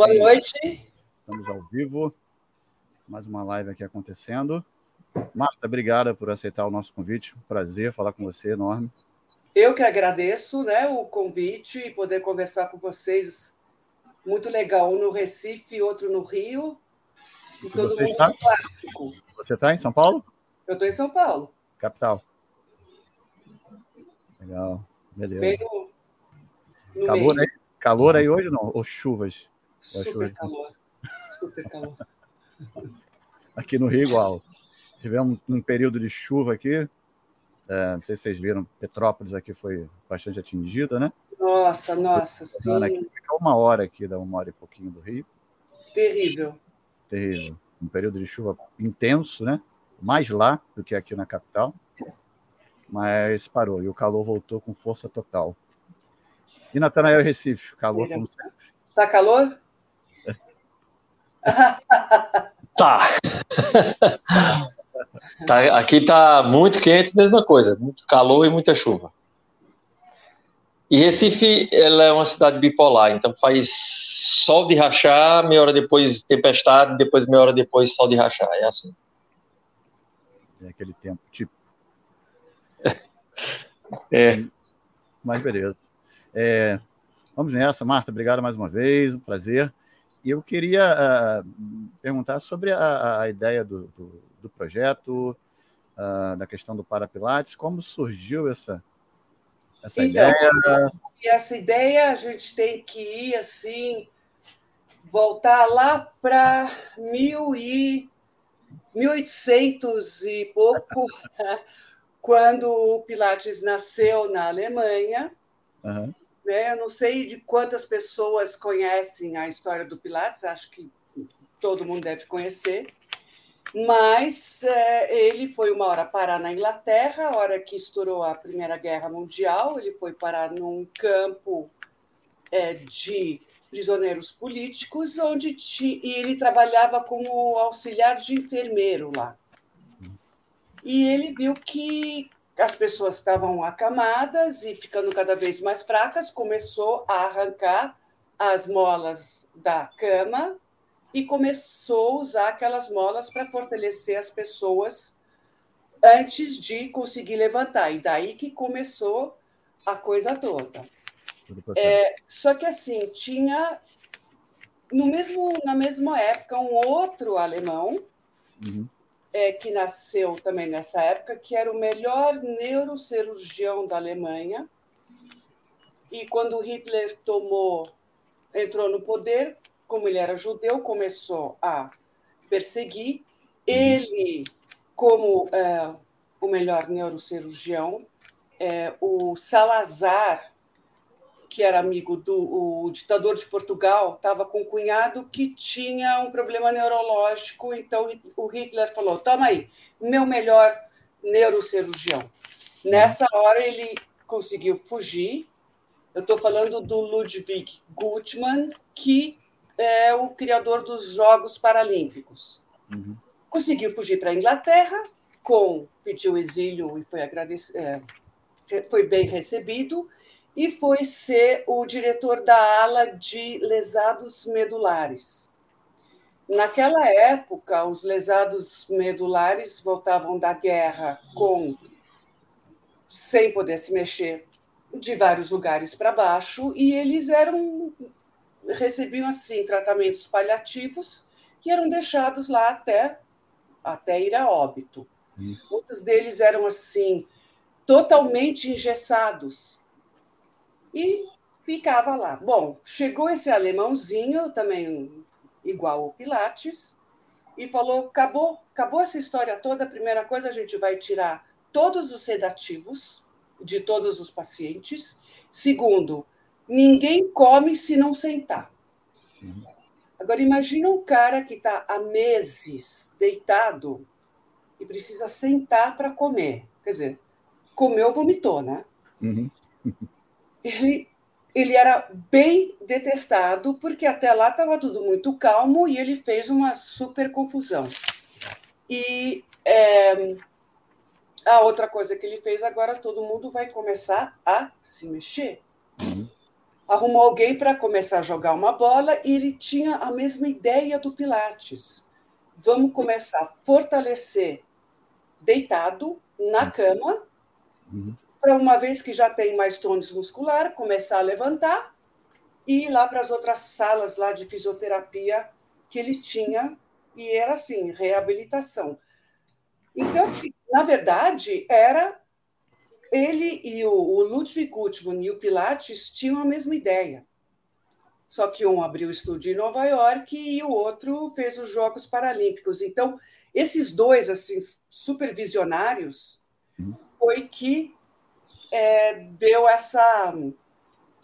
boa noite. Estamos ao vivo. Mais uma live aqui acontecendo. Marta, obrigada por aceitar o nosso convite. Prazer falar com você, enorme. Eu que agradeço né, o convite e poder conversar com vocês. Muito legal. Um no Recife, outro no Rio. E todo você mundo está? clássico. Você está em São Paulo? Eu estou em São Paulo. Capital. Legal. Beleza. Bem no, no calor, aí, calor aí hoje não? Ou chuvas? Super calor. Super calor. Aqui no Rio, igual. Tivemos um período de chuva aqui. É, não sei se vocês viram, Petrópolis aqui foi bastante atingida, né? Nossa, nossa, sim. Aqui, fica uma hora aqui, dá uma hora e pouquinho do Rio. Terrível. Terrível. Um período de chuva intenso, né? Mais lá do que aqui na capital. Mas parou e o calor voltou com força total. E Natanael Recife, calor como sempre. Tá calor? Tá. Tá, aqui tá muito quente, mesma coisa, muito calor e muita chuva. E Recife, ela é uma cidade bipolar, então faz sol de rachar, meia hora depois tempestade, depois meia hora depois sol de rachar, é assim. É aquele tempo tipo. É. Mas beleza. É, vamos nessa, Marta, obrigado mais uma vez, um prazer. E eu queria uh, perguntar sobre a, a ideia do, do, do projeto, uh, da questão do Parapilates, como surgiu essa, essa então, ideia? E essa ideia a gente tem que ir assim, voltar lá para mil e 1800 e pouco, quando o Pilates nasceu na Alemanha. Uhum. Né? Eu não sei de quantas pessoas conhecem a história do Pilates, acho que todo mundo deve conhecer. Mas é, ele foi uma hora parar na Inglaterra, a hora que estourou a Primeira Guerra Mundial, ele foi parar num campo é, de prisioneiros políticos, onde ti, e ele trabalhava como auxiliar de enfermeiro lá. E ele viu que as pessoas estavam acamadas e ficando cada vez mais fracas, começou a arrancar as molas da cama e começou a usar aquelas molas para fortalecer as pessoas antes de conseguir levantar. E daí que começou a coisa toda. É, só que assim, tinha no mesmo, na mesma época um outro alemão uhum. É, que nasceu também nessa época, que era o melhor neurocirurgião da Alemanha. E quando Hitler tomou, entrou no poder, como ele era judeu, começou a perseguir. Uhum. Ele, como é, o melhor neurocirurgião, é, o Salazar, que era amigo do ditador de Portugal, estava com um cunhado que tinha um problema neurológico, então o Hitler falou: toma aí, meu melhor neurocirurgião. Nessa hora ele conseguiu fugir. Eu estou falando do Ludwig Gutmann, que é o criador dos Jogos Paralímpicos. Uhum. Conseguiu fugir para a Inglaterra, com pediu exílio e foi. É, foi bem recebido, e foi ser o diretor da ala de lesados medulares. Naquela época, os lesados medulares voltavam da guerra com sem poder se mexer de vários lugares para baixo e eles eram recebiam assim tratamentos paliativos e eram deixados lá até até ir a óbito. Hum. Muitos deles eram assim totalmente engessados e ficava lá. Bom, chegou esse alemãozinho também igual o Pilates e falou: acabou, acabou essa história toda. A primeira coisa a gente vai tirar todos os sedativos de todos os pacientes. Segundo, Ninguém come se não sentar. Agora, imagina um cara que está há meses deitado e precisa sentar para comer. Quer dizer, comeu, vomitou, né? Uhum. Ele, ele era bem detestado, porque até lá estava tudo muito calmo e ele fez uma super confusão. E é, a outra coisa que ele fez agora, todo mundo vai começar a se mexer. Uhum arrumou alguém para começar a jogar uma bola e ele tinha a mesma ideia do Pilates. Vamos começar a fortalecer deitado na uhum. cama, uhum. Para uma vez que já tem mais tônus muscular, começar a levantar e ir lá para as outras salas lá de fisioterapia que ele tinha, e era assim, reabilitação. Então, assim, na verdade, era ele e o, o Ludwig Gutmann e o Pilates tinham a mesma ideia. Só que um abriu o estúdio em Nova York e o outro fez os Jogos Paralímpicos. Então, esses dois assim supervisionários uhum. foi que é, deu essa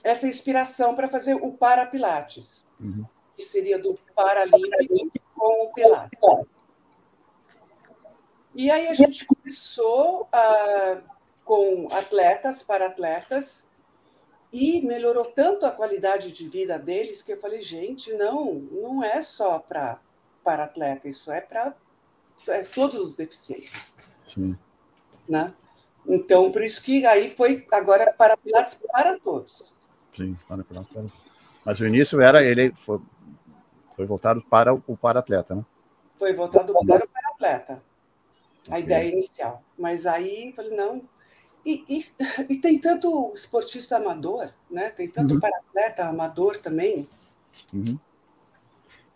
essa inspiração para fazer o Parapilates, uhum. que seria do Paralímpico com o Pilates. E aí a gente começou a com atletas, para atletas, e melhorou tanto a qualidade de vida deles que eu falei, gente, não, não é só para para atleta, isso é para é todos os deficientes. Sim. Né? Então, por isso que aí foi agora para Pilates para todos. Sim, para Pilates. Mas o início era ele foi, foi voltado para o para atleta, né? Foi voltado para o para atleta. A ideia inicial. Mas aí falei, não, e, e, e, tem tanto esportista amador, né? Tem tanto uhum. para-atleta amador também. Uhum.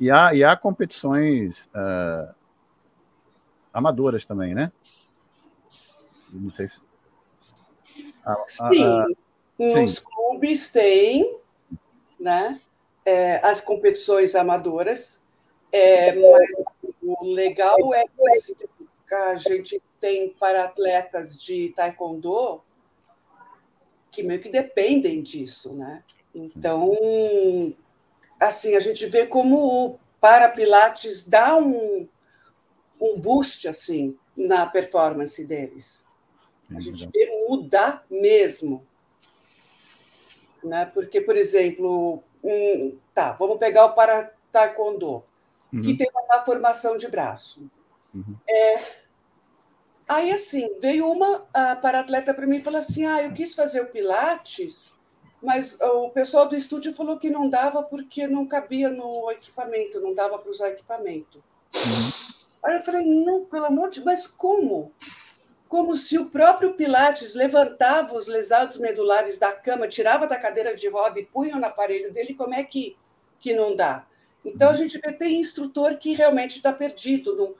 E, há, e há competições uh, amadoras também, né? Não sei se. sim, nos sim. clubes tem, né? É, as competições amadoras, é, mas o legal é que a gente tem para atletas de taekwondo que meio que dependem disso, né? Então, assim, a gente vê como o para pilates dá um, um boost assim na performance deles. A gente vê mudar mesmo. Né? Porque, por exemplo, um, tá, vamos pegar o para taekwondo, uhum. que tem uma formação de braço. Uhum. É, Aí, assim, veio uma para-atleta para mim e falou assim: ah, eu quis fazer o Pilates, mas o pessoal do estúdio falou que não dava porque não cabia no equipamento, não dava para usar equipamento. Uhum. Aí eu falei: não, pelo amor de mas como? Como se o próprio Pilates levantava os lesados medulares da cama, tirava da cadeira de roda e punha no aparelho dele, como é que, que não dá? Então a gente vê, tem instrutor que realmente está perdido, não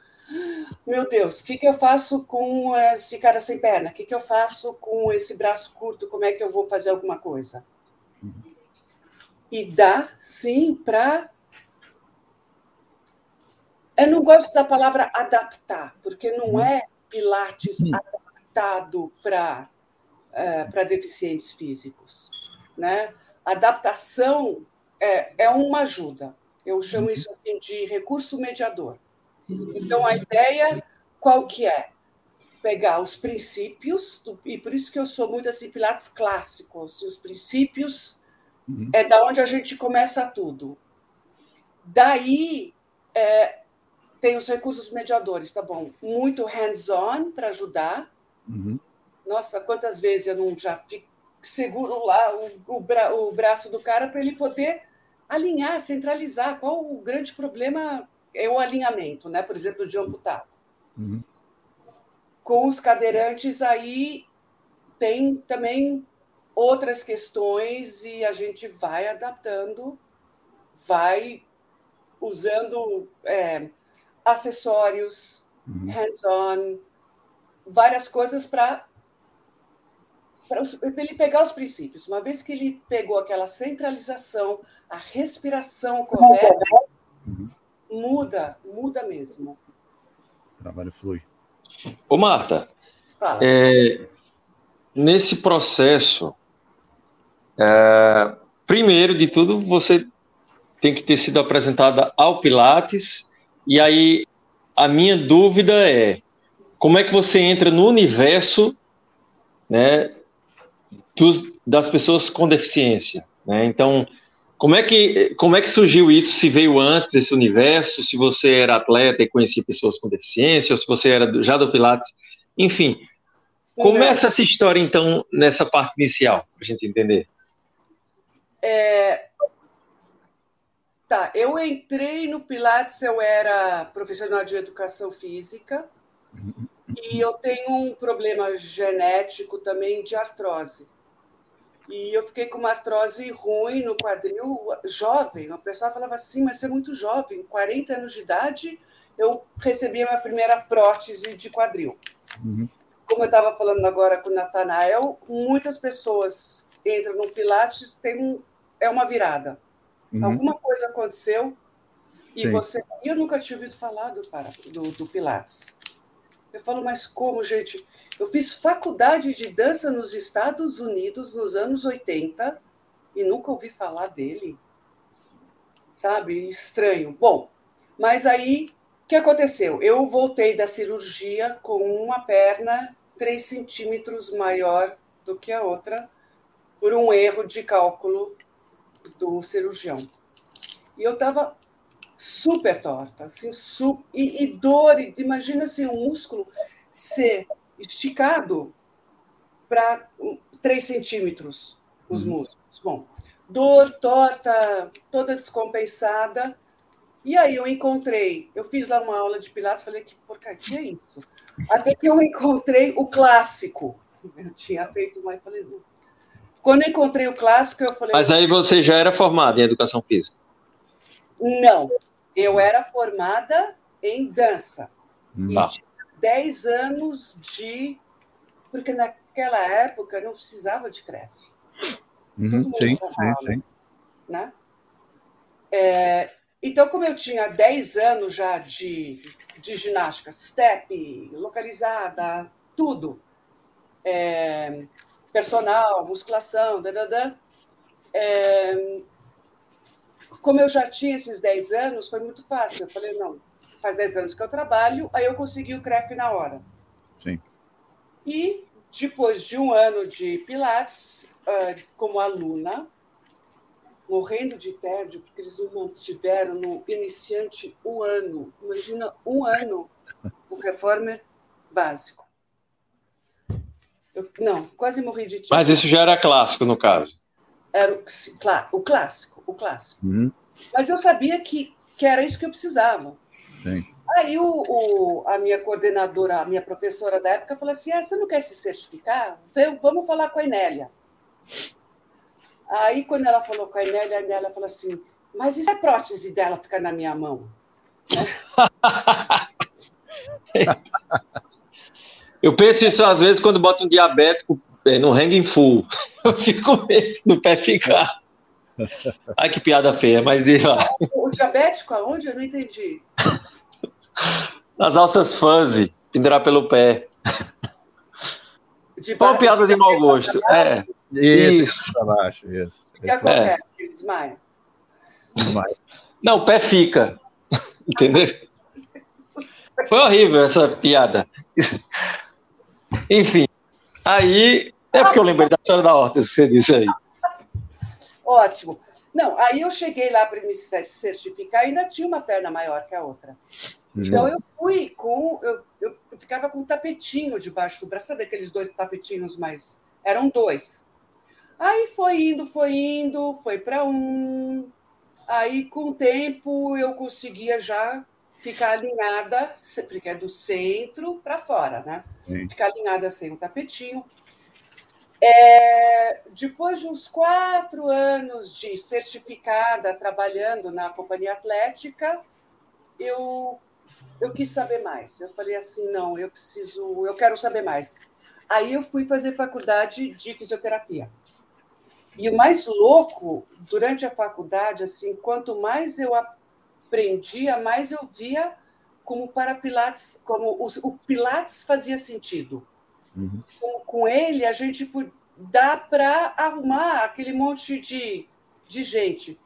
meu Deus, o que, que eu faço com esse cara sem perna? O que, que eu faço com esse braço curto? Como é que eu vou fazer alguma coisa? E dá, sim, para. Eu não gosto da palavra adaptar, porque não uhum. é Pilates adaptado para é, para deficientes físicos. Né? Adaptação é, é uma ajuda. Eu chamo uhum. isso assim de recurso mediador. Então, a ideia qual que é? Pegar os princípios, e por isso que eu sou muito assim, Pilates clássico, assim, os princípios uhum. é da onde a gente começa tudo. Daí é, tem os recursos mediadores, tá bom? Muito hands-on para ajudar. Uhum. Nossa, quantas vezes eu não já fico, seguro lá o, o, bra, o braço do cara para ele poder alinhar, centralizar. Qual o grande problema é o alinhamento, né? por exemplo, de amputado. Uhum. Com os cadeirantes, aí tem também outras questões e a gente vai adaptando, vai usando é, acessórios, uhum. hands-on, várias coisas para para ele pegar os princípios. Uma vez que ele pegou aquela centralização, a respiração correta, uhum muda, muda mesmo. O trabalho flui. Ô, Marta, é, nesse processo, é, primeiro de tudo, você tem que ter sido apresentada ao Pilates, e aí a minha dúvida é como é que você entra no universo né, dos, das pessoas com deficiência? Né? Então, como é que como é que surgiu isso? Se veio antes esse universo? Se você era atleta e conhecia pessoas com deficiência, ou se você era já do Pilates, enfim. Começa essa história então nessa parte inicial para a gente entender. É... Tá, eu entrei no Pilates, eu era profissional de educação física e eu tenho um problema genético também de artrose. E eu fiquei com uma artrose ruim no quadril, jovem. O pessoal falava assim, mas você é muito jovem, 40 anos de idade, eu recebi a minha primeira prótese de quadril. Uhum. Como eu estava falando agora com o Natanael, muitas pessoas entram no Pilates, tem um, é uma virada. Uhum. Alguma coisa aconteceu e Sim. você. Eu nunca tinha ouvido falar do, do, do Pilates. Eu falo, mas como, gente? Eu fiz faculdade de dança nos Estados Unidos nos anos 80 e nunca ouvi falar dele. Sabe? Estranho. Bom, mas aí, o que aconteceu? Eu voltei da cirurgia com uma perna 3 centímetros maior do que a outra, por um erro de cálculo do cirurgião. E eu estava super torta, assim, su e, e, dor. Imagina assim, um músculo ser esticado para 3 centímetros, os uhum. músculos. Bom, dor, torta, toda descompensada. E aí eu encontrei, eu fiz lá uma aula de Pilates, falei, que porcaria que é isso? Até que eu encontrei o clássico. Eu tinha feito mais, falei, quando eu encontrei o clássico, eu falei. Mas aí você já era formada em educação física? Não, eu era formada em dança. Hum. E tinha 10 anos de. Porque naquela época não precisava de CREF. Uhum, sim, sim, sim. Né? É, então, como eu tinha 10 anos já de, de ginástica, step, localizada, tudo. É, personal, musculação, dadadã. É, como eu já tinha esses 10 anos, foi muito fácil. Eu falei, não, faz 10 anos que eu trabalho, aí eu consegui o CREF na hora. Sim. E depois de um ano de Pilates, uh, como aluna, morrendo de tédio, porque eles me mantiveram no iniciante um ano. Imagina um ano no reformer básico. Eu, não, quase morri de Mas isso já era clássico, no caso. Era o, o clássico, o clássico. Uhum. Mas eu sabia que, que era isso que eu precisava. Sim. Aí o, o, a minha coordenadora, a minha professora da época, falou assim: ah, você não quer se certificar? Vamos falar com a Enélia. Aí, quando ela falou com a Enélia, a Enélia falou assim: mas e se a prótese dela ficar na minha mão? Eu penso isso às vezes quando boto um diabético é, no hanging full. Eu fico com medo do pé ficar. Ai, que piada feia, mas de lá. O diabético aonde? Eu não entendi. Nas alças fuzzy, pendurar pelo pé. De Qual piada de mau gosto? É. Isso. Isso. baixo, isso. O que acontece? É. Ele desmaia. desmaia. Não, o pé fica. Entendeu? Foi horrível essa piada. Enfim, aí. É porque eu lembrei da história da horta, que você disse aí. Ótimo. Não, aí eu cheguei lá para me certificar, ainda tinha uma perna maior que a outra. Uhum. Então eu fui com. Eu, eu, eu, ficava com um tapetinho debaixo do braço, sabe aqueles dois tapetinhos mais. Eram dois. Aí foi indo, foi indo, foi para um. Aí, com o tempo, eu conseguia já ficar alinhada, porque é do centro para fora, né? Sim. Ficar alinhada sem o tapetinho. É, depois de uns quatro anos de certificada, trabalhando na companhia atlética, eu, eu quis saber mais. Eu falei assim, não, eu preciso, eu quero saber mais. Aí eu fui fazer faculdade de fisioterapia. E o mais louco, durante a faculdade, assim, quanto mais eu aprendia, mais eu via como para Pilates, como o, o Pilates fazia sentido. Uhum. Com, com, ele, a gente dá para arrumar aquele monte de, de gente.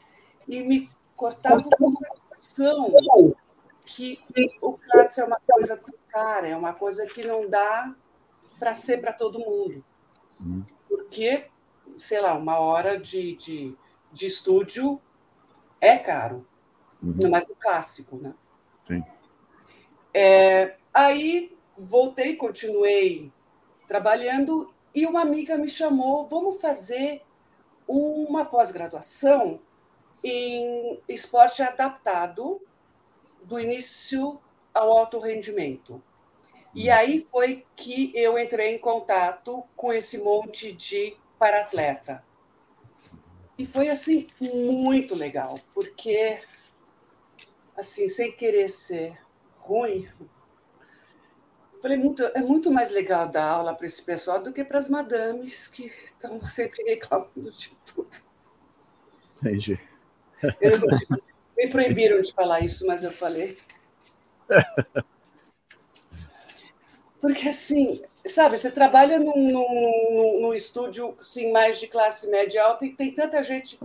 E me cortava o coração que o Pilates é uma coisa tão cara, é uma coisa que não dá para ser para todo mundo. Uhum. Porque, sei lá, uma hora de, de, de estúdio é caro. Uhum. mais o clássico, né? Sim. É, aí voltei, continuei trabalhando e uma amiga me chamou, vamos fazer uma pós-graduação em esporte adaptado do início ao alto rendimento. E hum. aí foi que eu entrei em contato com esse monte de para-atleta. E foi assim muito legal, porque assim, sem querer ser ruim, falei muito, é muito mais legal dar aula para esse pessoal do que para as madames que estão sempre reclamando de tudo. Entendi. me proibiram de falar isso, mas eu falei. Porque, assim, sabe, você trabalha num, num, num, estúdio assim, mais de classe média alta e tem tanta gente,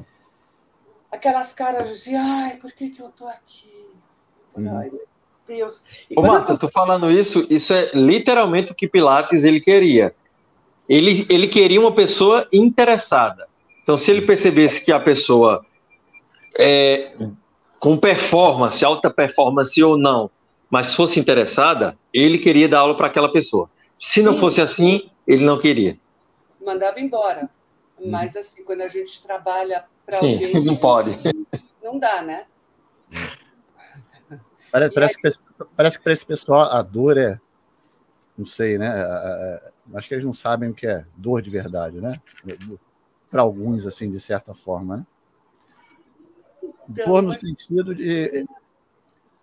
aquelas caras assim, ai, por que, que eu tô aqui? Uhum. Ai, meu Deus. E Ô, Marta, tô... tu falando isso, isso é literalmente o que Pilates ele queria. Ele, ele queria uma pessoa interessada. Então, se ele percebesse que a pessoa é, com performance, alta performance ou não, mas fosse interessada, ele queria dar aula para aquela pessoa. Se Sim. não fosse assim, ele não queria. Mandava embora. Uhum. Mas assim, quando a gente trabalha para alguém. Não pode. Não dá, né? Parece, parece, aí... que, parece que para esse pessoal a dor é. Não sei, né? Acho que eles não sabem o que é dor de verdade, né? Para alguns, assim, de certa forma, né? Então, dor no sentido de.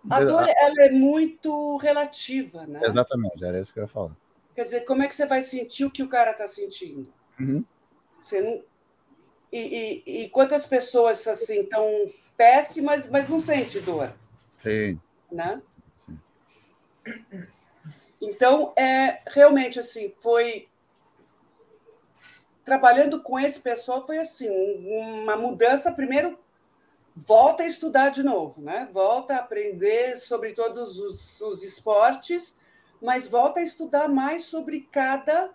A dor ela é muito relativa, né? Exatamente, era isso que eu ia falar. Quer dizer, como é que você vai sentir o que o cara está sentindo? Uhum. Você não... E, e, e, quantas pessoas assim estão péssimas, mas não sente dor? Sim. Né? Sim. Então, é realmente assim, foi trabalhando com esse pessoal foi assim, uma mudança primeiro volta a estudar de novo, né? Volta a aprender sobre todos os, os esportes, mas volta a estudar mais sobre cada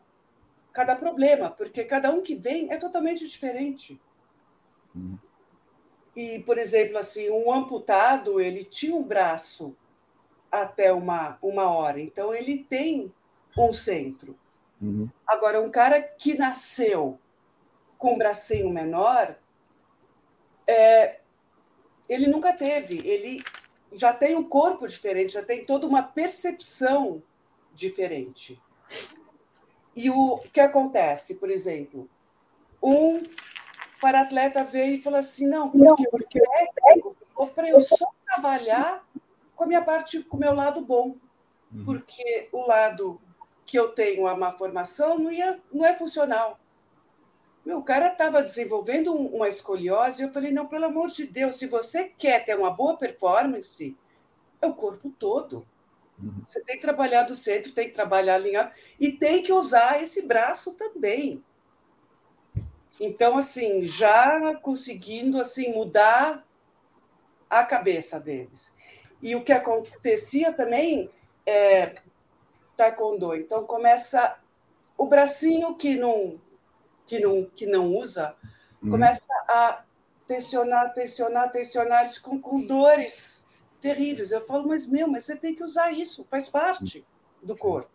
cada problema, porque cada um que vem é totalmente diferente. Hum. E, por exemplo, assim, um amputado, ele tinha um braço até uma, uma hora, então ele tem um centro. Uhum. Agora, um cara que nasceu com um bracinho menor, é, ele nunca teve. Ele já tem um corpo diferente, já tem toda uma percepção diferente. E o que acontece, por exemplo, um para-atleta veio e falou assim: não, porque, porque o técnico ficou para eu só trabalhar com a minha parte, com o meu lado bom. Uhum. Porque o lado que eu tenho a má formação não, ia, não é funcional. Meu, o cara estava desenvolvendo uma escoliose e eu falei: não, pelo amor de Deus, se você quer ter uma boa performance, é o corpo todo. Uhum. Você tem que trabalhar do centro, tem que trabalhar alinhado e tem que usar esse braço também. Então, assim, já conseguindo assim mudar a cabeça deles. E o que acontecia também é taekwondo. Então começa o bracinho que não que não, que não usa, uhum. começa a tensionar, tensionar, tensionar, eles com, com dores terríveis. Eu falo, mas meu, mas você tem que usar isso, faz parte do corpo.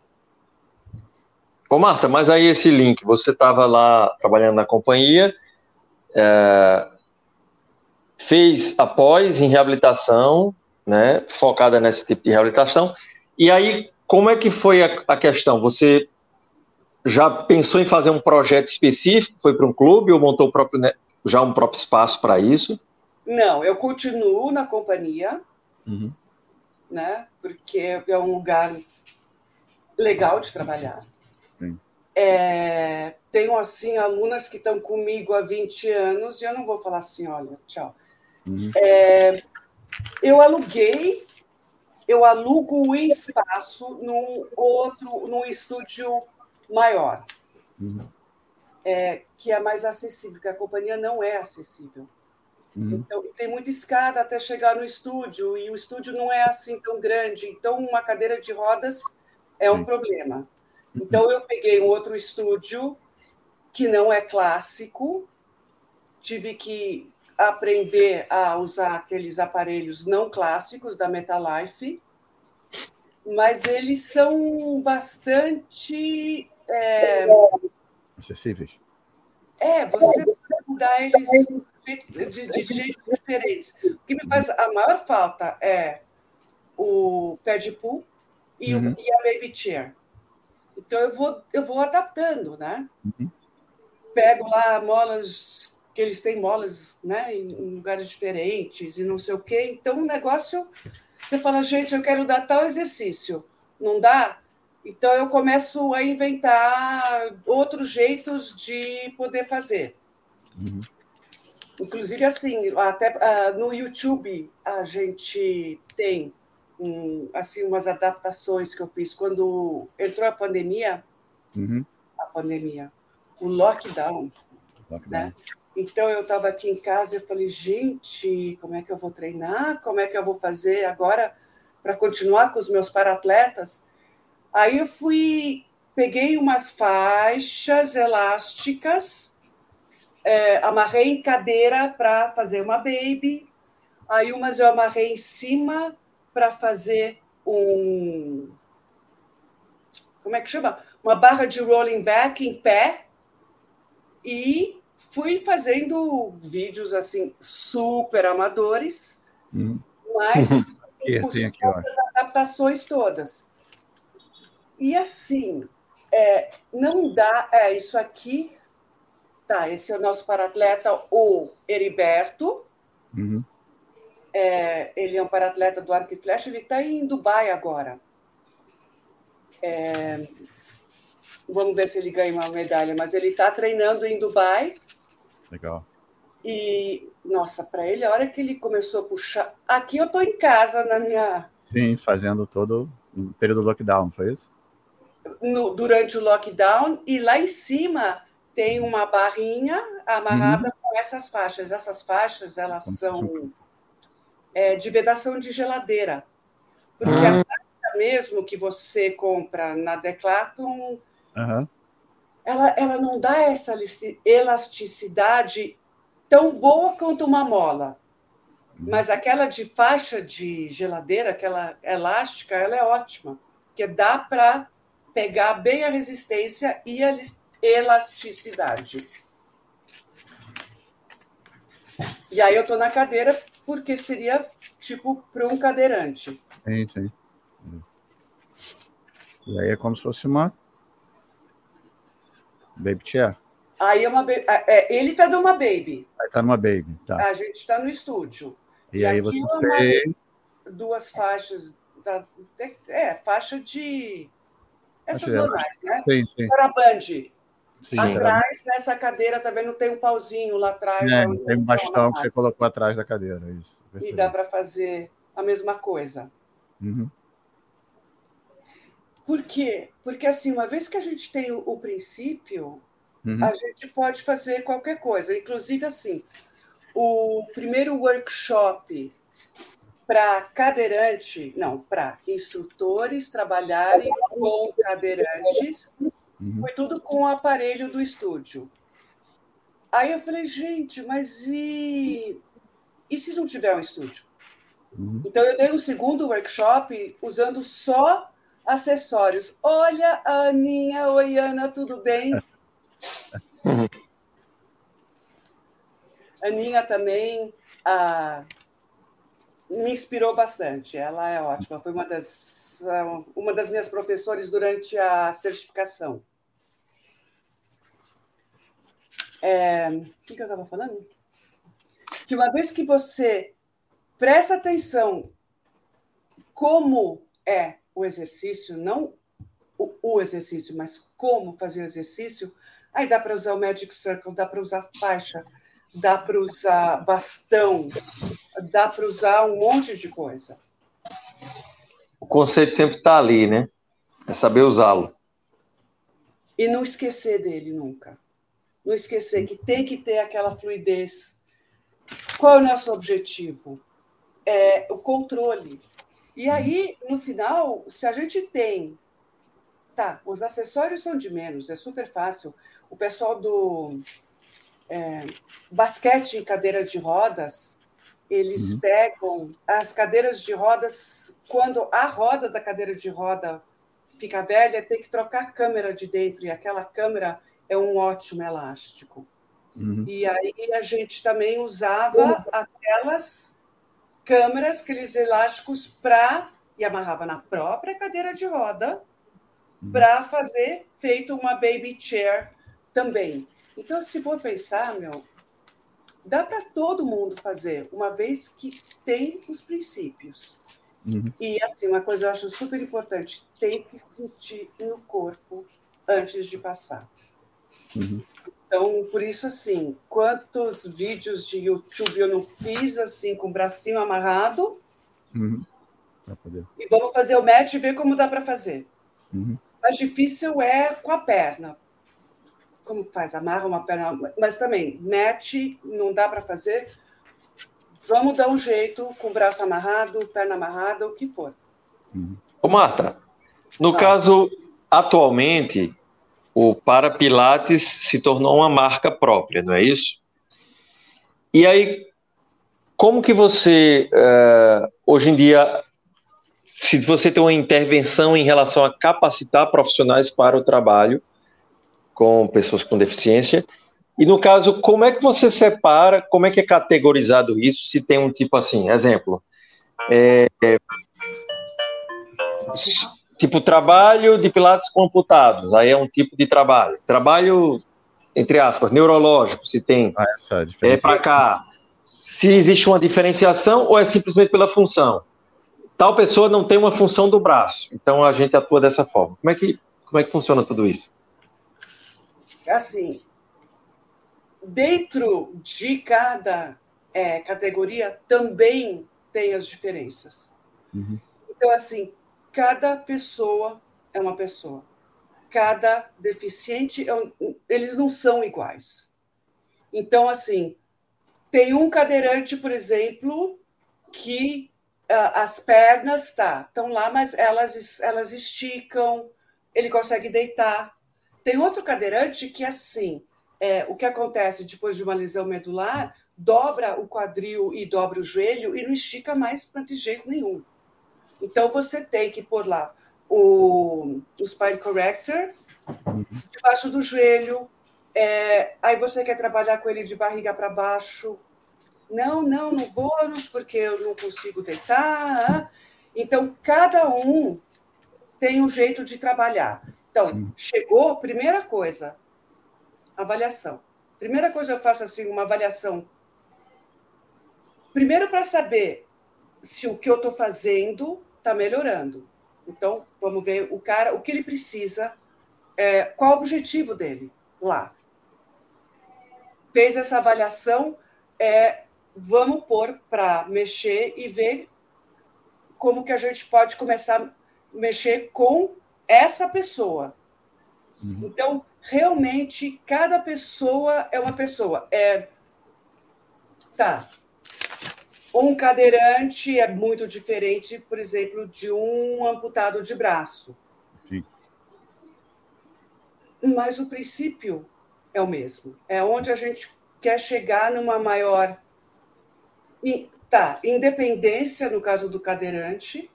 Ô, Marta, mas aí esse link, você estava lá trabalhando na companhia, é, fez após em reabilitação, né, focada nesse tipo de reabilitação, e aí como é que foi a, a questão? Você já pensou em fazer um projeto específico? Foi para um clube ou montou próprio, já um próprio espaço para isso? Não, eu continuo na companhia, uhum. né? Porque é um lugar legal de trabalhar. É, tenho assim alunas que estão comigo há 20 anos e eu não vou falar assim, olha, tchau. Uhum. É, eu aluguei, eu alugo o espaço num outro, num estúdio maior, uhum. é, que é mais acessível, porque a companhia não é acessível. Uhum. Então, tem muita escada até chegar no estúdio, e o estúdio não é assim tão grande, então uma cadeira de rodas é um Sim. problema. Uhum. Então, eu peguei um outro estúdio que não é clássico, tive que aprender a usar aqueles aparelhos não clássicos da Metalife, mas eles são bastante é... Acessíveis. É, você mudar eles de, de, de jeitos diferentes. O que me faz a maior falta é o pé de pool e, uhum. o, e a baby chair. Então eu vou, eu vou adaptando, né? Uhum. Pego lá molas que eles têm molas, né, em lugares diferentes e não sei o quê. Então o negócio, você fala, gente, eu quero dar tal exercício, não dá? Então eu começo a inventar outros jeitos de poder fazer. Uhum. Inclusive, assim, até uh, no YouTube a gente tem um, assim umas adaptações que eu fiz quando entrou a pandemia, uhum. a pandemia, o lockdown, lockdown. né? Então eu estava aqui em casa e falei, gente, como é que eu vou treinar? Como é que eu vou fazer agora para continuar com os meus paratletas? Aí eu fui, peguei umas faixas elásticas é, amarrei em cadeira para fazer uma baby, aí umas eu amarrei em cima para fazer um. Como é que chama? Uma barra de rolling back em pé. E fui fazendo vídeos assim super amadores, hum. mas com as adaptações todas. E assim, é, não dá. É, isso aqui Tá, esse é o nosso paratleta, o Heriberto. Uhum. É, ele é um paratleta do arco e flecha, ele está em Dubai agora. É, vamos ver se ele ganha uma medalha, mas ele está treinando em Dubai. Legal. E, nossa, para ele, a hora que ele começou a puxar. Aqui eu estou em casa, na minha. Sim, fazendo todo o período do lockdown, foi isso? No, durante o lockdown, e lá em cima tem uma barrinha amarrada uhum. com essas faixas. Essas faixas elas são é, de vedação de geladeira, porque uhum. a faixa mesmo que você compra na Decathlon, uhum. ela, ela não dá essa elasticidade tão boa quanto uma mola. Uhum. Mas aquela de faixa de geladeira, aquela elástica, ela é ótima, porque dá para pegar bem a resistência e a elasticidade. E aí eu estou na cadeira porque seria tipo para um cadeirante. Sim, sim. E aí é como se fosse uma baby chair. Aí é uma é, ele está numa baby. Aí está numa baby, tá. A gente está no estúdio. E, e aí você é tem... duas faixas da, é faixa de essas normais, né? Sim, sim. Para a Band. Sim, atrás, é. nessa cadeira, também não tem um pauzinho lá atrás. É, tem um bastão que você colocou atrás da cadeira. Isso, e dá para fazer a mesma coisa. Uhum. Por quê? Porque, assim, uma vez que a gente tem o, o princípio, uhum. a gente pode fazer qualquer coisa. Inclusive, assim, o primeiro workshop para cadeirante, não, para instrutores trabalharem com cadeirantes Uhum. Foi tudo com o aparelho do estúdio. Aí eu falei, gente, mas e, e se não tiver um estúdio? Uhum. Então eu dei um segundo workshop usando só acessórios. Olha, a Aninha, oi Ana, tudo bem? Uhum. Aninha também a, me inspirou bastante. Ela é ótima. Foi uma das, uma das minhas professores durante a certificação. É, o que, eu estava falando? Que uma vez que você presta atenção como é o exercício, não o, o exercício, mas como fazer o exercício, aí dá para usar o Magic Circle, dá para usar faixa, dá para usar bastão, dá para usar um monte de coisa. O conceito sempre está ali, né? É saber usá-lo. E não esquecer dele nunca não esquecer que tem que ter aquela fluidez. Qual é o nosso objetivo? É o controle. E aí, no final, se a gente tem. Tá, os acessórios são de menos, é super fácil. O pessoal do é, basquete em cadeira de rodas, eles uhum. pegam as cadeiras de rodas, quando a roda da cadeira de roda fica velha, tem que trocar a câmera de dentro, e aquela câmera é um ótimo elástico. Uhum. E aí a gente também usava aquelas câmeras, aqueles elásticos para e amarrava na própria cadeira de roda uhum. para fazer feito uma baby chair também. Então, se for pensar, meu, dá para todo mundo fazer, uma vez que tem os princípios. Uhum. E assim, uma coisa eu acho super importante, tem que sentir no corpo antes de passar. Uhum. Então, por isso, assim, quantos vídeos de YouTube eu não fiz, assim, com o bracinho amarrado? Uhum. E vamos fazer o match e ver como dá para fazer. Uhum. Mais difícil é com a perna. Como faz? Amarra uma perna. Mas também, match não dá para fazer. Vamos dar um jeito com o braço amarrado, perna amarrada, o que for. Ô, Marta, no ah. caso, atualmente, o Para Pilates se tornou uma marca própria, não é isso? E aí, como que você, uh, hoje em dia, se você tem uma intervenção em relação a capacitar profissionais para o trabalho com pessoas com deficiência, e no caso, como é que você separa, como é que é categorizado isso, se tem um tipo assim, exemplo, é, é, Tipo, trabalho de pilates computados, aí é um tipo de trabalho. Trabalho, entre aspas, neurológico, se tem. Ah, é, é para cá. Se existe uma diferenciação ou é simplesmente pela função. Tal pessoa não tem uma função do braço, então a gente atua dessa forma. Como é que, como é que funciona tudo isso? É assim, dentro de cada é, categoria também tem as diferenças. Uhum. Então, assim, cada pessoa é uma pessoa. Cada deficiente, é um, eles não são iguais. Então, assim, tem um cadeirante, por exemplo, que uh, as pernas tá, estão lá, mas elas, elas esticam, ele consegue deitar. Tem outro cadeirante que, assim, é, o que acontece depois de uma lesão medular, dobra o quadril e dobra o joelho e não estica mais de jeito nenhum. Então, você tem que pôr lá o, o spine corrector debaixo do joelho. É, aí você quer trabalhar com ele de barriga para baixo. Não, não, não vou, porque eu não consigo deitar. Então, cada um tem um jeito de trabalhar. Então, chegou, primeira coisa, avaliação. Primeira coisa, eu faço assim, uma avaliação. Primeiro, para saber se o que eu estou fazendo está melhorando. Então, vamos ver o cara, o que ele precisa, é, qual o objetivo dele lá. Fez essa avaliação, é, vamos pôr para mexer e ver como que a gente pode começar a mexer com essa pessoa. Uhum. Então, realmente, cada pessoa é uma pessoa. É, tá, um cadeirante é muito diferente, por exemplo, de um amputado de braço. Sim. Mas o princípio é o mesmo. É onde a gente quer chegar numa maior tá, independência, no caso do cadeirante,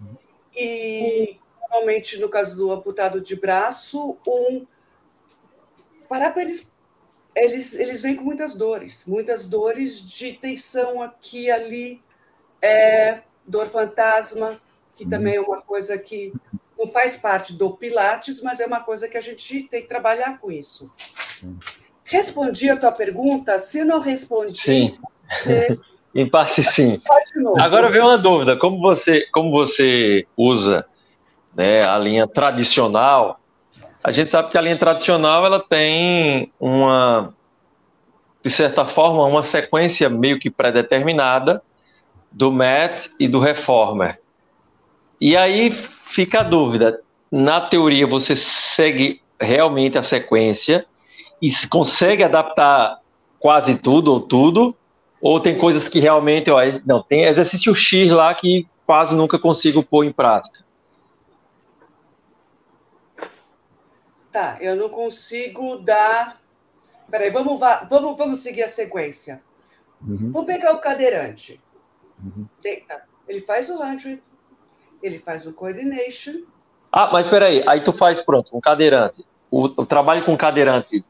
uhum. e normalmente no caso do amputado de braço, um parar para eles eles, eles vêm com muitas dores, muitas dores de tensão aqui e ali, é, dor fantasma, que uhum. também é uma coisa que não faz parte do Pilates, mas é uma coisa que a gente tem que trabalhar com isso. Respondi a tua pergunta? Se não respondi, sim. Você... em parte sim. Agora vem uma dúvida: como você, como você usa né, a linha tradicional? a gente sabe que a linha tradicional ela tem uma, de certa forma, uma sequência meio que pré-determinada do MET e do Reformer. E aí fica a dúvida: na teoria você segue realmente a sequência e consegue adaptar quase tudo ou tudo? Ou tem Sim. coisas que realmente, ó, não, tem exercício X lá que quase nunca consigo pôr em prática? Tá, eu não consigo dar. Peraí, vamos, vamos, vamos seguir a sequência. Uhum. Vou pegar o cadeirante. Uhum. Ele faz o hundred, ele faz o coordination. Ah, mas peraí, aí tu faz, pronto, um cadeirante. O, o trabalho com cadeirante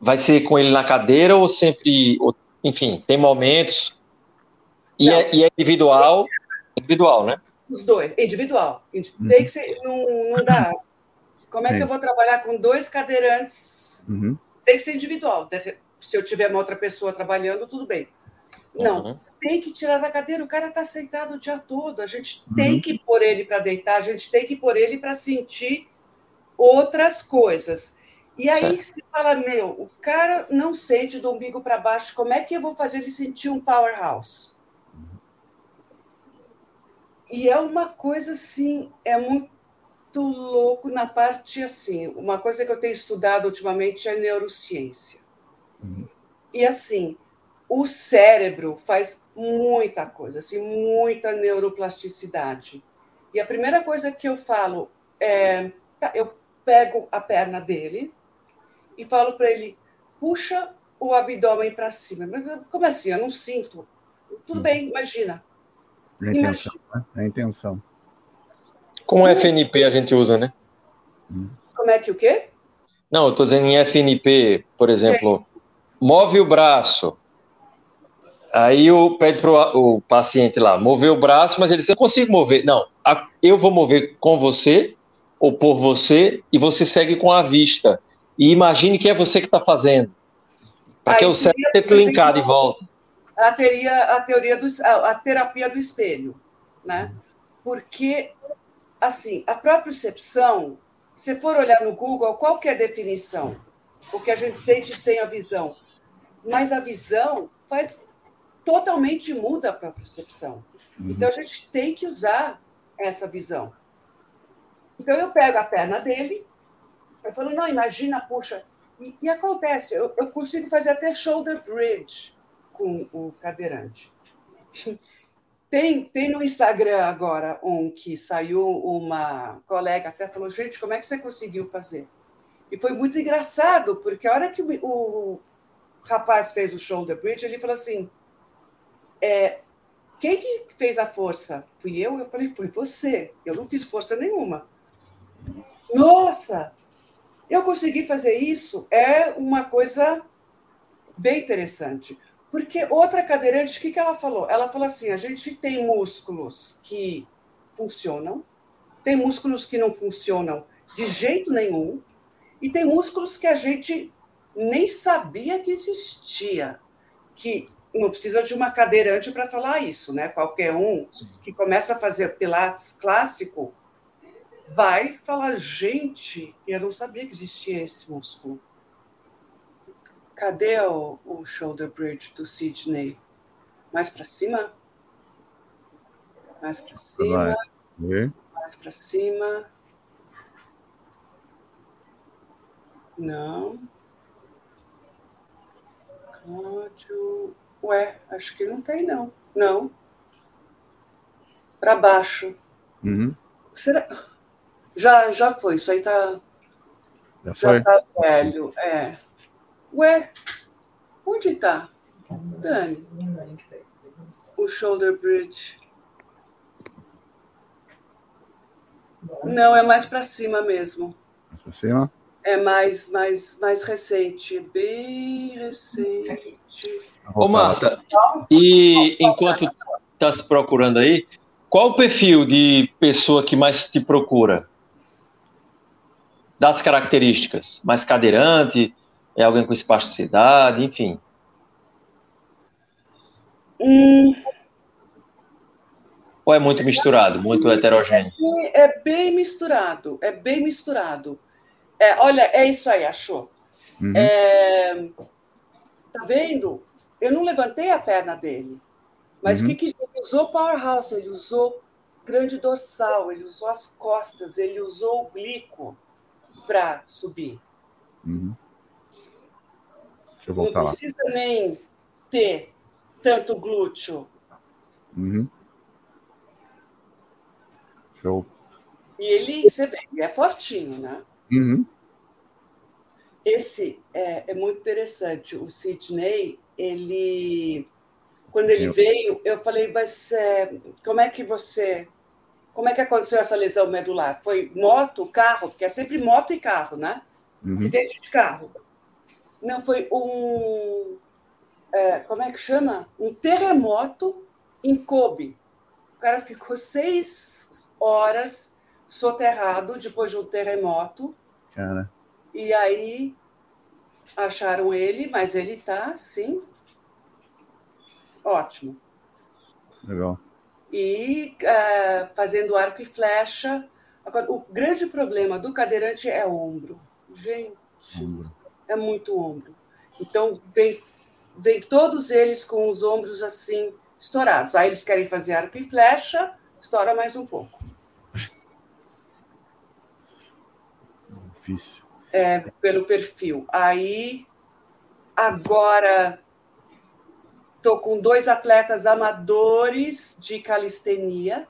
vai ser com ele na cadeira ou sempre, enfim, tem momentos e é, e é, individual, individual, né? Os dois, individual. Uhum. Tem que ser, não, não dá. Como é Sim. que eu vou trabalhar com dois cadeirantes? Uhum. Tem que ser individual. Se eu tiver uma outra pessoa trabalhando, tudo bem. Não, uhum. tem que tirar da cadeira. O cara está sentado o dia todo. A gente uhum. tem que pôr ele para deitar, a gente tem que pôr ele para sentir outras coisas. E aí você fala, meu, o cara não sente do umbigo para baixo, como é que eu vou fazer ele sentir um powerhouse? E é uma coisa assim, é muito louco na parte assim. Uma coisa que eu tenho estudado ultimamente é neurociência. Uhum. E assim, o cérebro faz muita coisa, assim, muita neuroplasticidade. E a primeira coisa que eu falo é, tá, eu pego a perna dele e falo para ele, puxa o abdômen para cima. Como assim? Eu não sinto. Tudo uhum. bem, imagina. É a intenção, né? É a intenção. Com FNP a gente usa, né? Como é que o quê? Não, eu estou dizendo em FNP, por exemplo, move o braço. Aí eu pede para o paciente lá mover o braço, mas ele diz: Eu consigo mover. Não, eu vou mover com você ou por você e você segue com a vista. E imagine que é você que está fazendo. Para que o cérebro esteja linkado de volta a, teria, a teoria do, a, a terapia do espelho, né? Porque assim, a própria percepção, se for olhar no Google, qual que é a definição? O que a gente sente sem a visão. Mas a visão faz totalmente muda a própria percepção. Uhum. Então a gente tem que usar essa visão. Então eu pego a perna dele, eu falo, não, imagina, puxa. E, e acontece, eu, eu consigo fazer até shoulder bridge com o cadeirante. Tem, tem no Instagram agora um que saiu uma colega até falou, gente, como é que você conseguiu fazer? E foi muito engraçado, porque a hora que o, o rapaz fez o shoulder bridge, ele falou assim, é, quem que fez a força? Fui eu? Eu falei, foi você. Eu não fiz força nenhuma. Nossa, eu consegui fazer isso. É uma coisa bem interessante. Porque outra cadeirante, o que, que ela falou? Ela falou assim: a gente tem músculos que funcionam, tem músculos que não funcionam de jeito nenhum, e tem músculos que a gente nem sabia que existia. Que não precisa de uma cadeirante para falar isso, né? Qualquer um Sim. que começa a fazer pilates clássico vai falar, gente, eu não sabia que existia esse músculo. Cadê o, o shoulder bridge do Sidney? Mais para cima? Mais para cima. Mais para cima. Não. Cláudio. Ué, acho que não tem, não. Não. Para baixo. Uhum. Será? Já, já foi. Isso aí tá. Já, já tá velho. É. Ué, onde está? Dani. O shoulder bridge. Não, é mais para cima mesmo. Mais para cima? É mais, mais, mais recente, bem recente. Ô, Marta, e enquanto está se procurando aí, qual o perfil de pessoa que mais te procura? Das características? Mais cadeirante, é alguém com espasticidade, enfim. Hum. Ou é muito misturado, muito heterogêneo? É, é bem misturado, é bem misturado. É, olha, é isso aí, achou. Uhum. É, tá vendo? Eu não levantei a perna dele, mas o uhum. que, que ele usou powerhouse? Ele usou grande dorsal, ele usou as costas, ele usou o oblíquo para subir. Uhum. Deixa eu voltar não lá. precisa nem ter tanto glúteo. Uhum. Show. E ele, você vê, ele é fortinho, né? Uhum. Esse é, é, muito interessante. O Sidney, ele. Quando ele eu... veio, eu falei, mas é, como é que você. Como é que aconteceu essa lesão medular? Foi moto, carro? Porque é sempre moto e carro, né? Uhum. Acidente de carro. Não, foi um. É, como é que chama? Um terremoto em Kobe. O cara ficou seis horas soterrado depois de um terremoto. Cara. E aí acharam ele, mas ele está, sim, ótimo. Legal. E uh, fazendo arco e flecha. Agora, o grande problema do cadeirante é ombro. Gente, ombro. É muito ombro. Então, vem, vem todos eles com os ombros assim estourados. Aí eles querem fazer arco e flecha, estoura mais um pouco. Difícil. É, pelo perfil. Aí, agora, estou com dois atletas amadores de calistenia.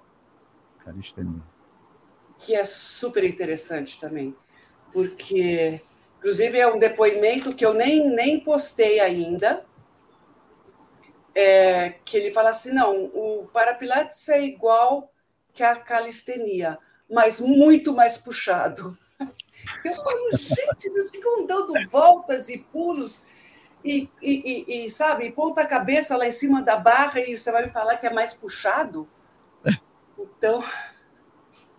Calistenia. Que é super interessante também, porque, inclusive, é um depoimento que eu nem, nem postei ainda, é, que ele fala assim: não, o Parapilates é igual que a calistenia, mas muito mais puxado. Eu falo, gente, eles ficam dando voltas e pulos e, e, e, e sabe, ponta a cabeça lá em cima da barra e você vai me falar que é mais puxado? Então,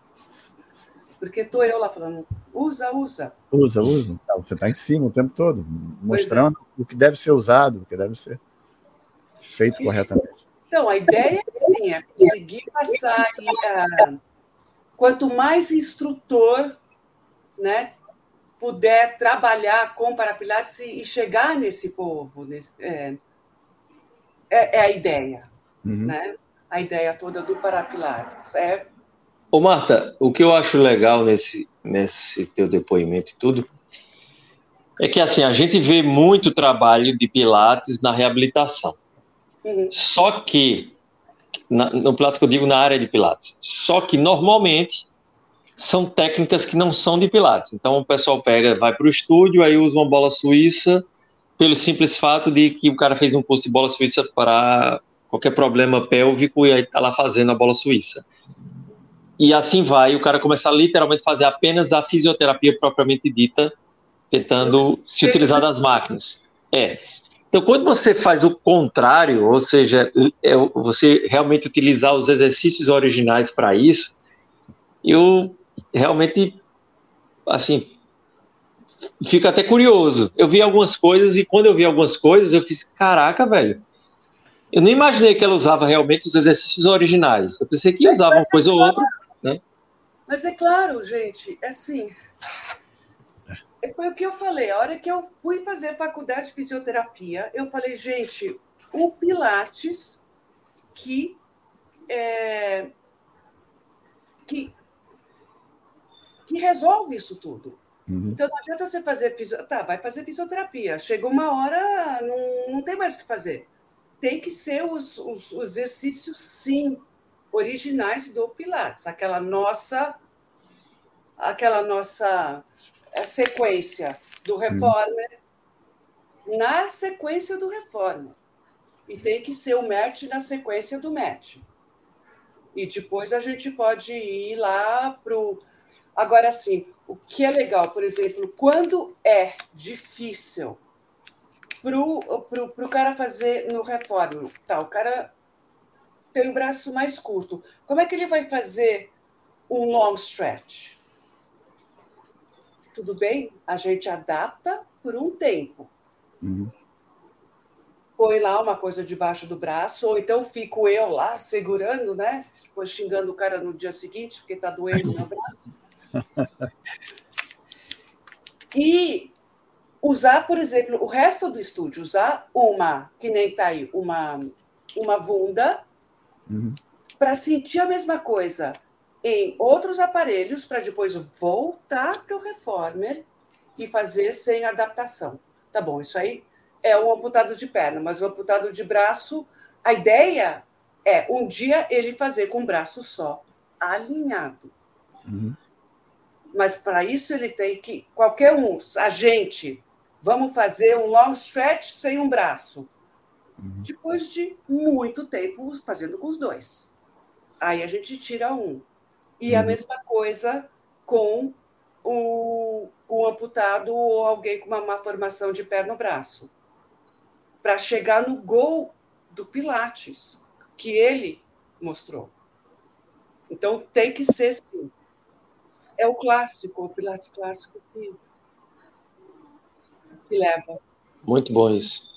porque estou eu lá falando, usa, usa. Usa, usa. Você está em cima o tempo todo, mostrando é. o que deve ser usado, o que deve ser feito corretamente. Então, a ideia, sim, é conseguir passar aí, a... quanto mais instrutor né, puder trabalhar com Parapilates e, e chegar nesse povo. Nesse, é, é, é, a ideia, uhum. né? A ideia toda do Parapilates. É... Ô, Marta, o que eu acho legal nesse, nesse teu depoimento e tudo é que assim a gente vê muito trabalho de Pilates na reabilitação. Uhum. Só que na, no Pilates que eu digo na área de Pilates. Só que normalmente são técnicas que não são de Pilates. Então o pessoal pega, vai para o estúdio, aí usa uma bola suíça, pelo simples fato de que o cara fez um curso de bola suíça para qualquer problema pélvico e aí está lá fazendo a bola suíça. E assim vai, o cara começa a literalmente fazer apenas a fisioterapia propriamente dita, tentando se utilizar das máquinas. É. Então, quando você faz o contrário, ou seja, é você realmente utilizar os exercícios originais para isso, eu realmente, assim, fica até curioso. Eu vi algumas coisas e quando eu vi algumas coisas, eu fiz, caraca, velho. Eu não imaginei que ela usava realmente os exercícios originais. Eu pensei que usava uma coisa ou outra? Mas é claro, gente, é assim. Foi o que eu falei. A hora que eu fui fazer faculdade de fisioterapia, eu falei, gente, o Pilates que é, que que resolve isso tudo. Uhum. Então não adianta você fazer fisioterapia. Tá, vai fazer fisioterapia. Chegou uma hora, não, não tem mais o que fazer. Tem que ser os, os, os exercícios, sim, originais do Pilates, aquela nossa aquela nossa é, sequência do Reformer uhum. na sequência do Reformer. E tem que ser o match na sequência do match. E depois a gente pode ir lá para o Agora, sim, o que é legal, por exemplo, quando é difícil para o cara fazer no reforma, tá, o cara tem um braço mais curto, como é que ele vai fazer um long stretch? Tudo bem? A gente adapta por um tempo. Uhum. Põe lá uma coisa debaixo do braço, ou então fico eu lá segurando, né? Depois xingando o cara no dia seguinte, porque está doendo meu braço. e usar, por exemplo, o resto do estúdio, usar uma, que nem tá aí, uma, uma Vunda, uhum. para sentir a mesma coisa em outros aparelhos, para depois voltar para o Reformer e fazer sem adaptação. Tá bom, isso aí é um amputado de perna, mas o amputado de braço, a ideia é um dia ele fazer com o braço só, alinhado. Uhum. Mas para isso ele tem que. Qualquer um, a gente, vamos fazer um long stretch sem um braço. Uhum. Depois de muito tempo fazendo com os dois. Aí a gente tira um. E uhum. a mesma coisa com o, um amputado ou alguém com uma má formação de pé no braço, para chegar no gol do Pilates, que ele mostrou. Então tem que ser sim. É o clássico, o Pilates clássico que, que leva. Muito bom isso.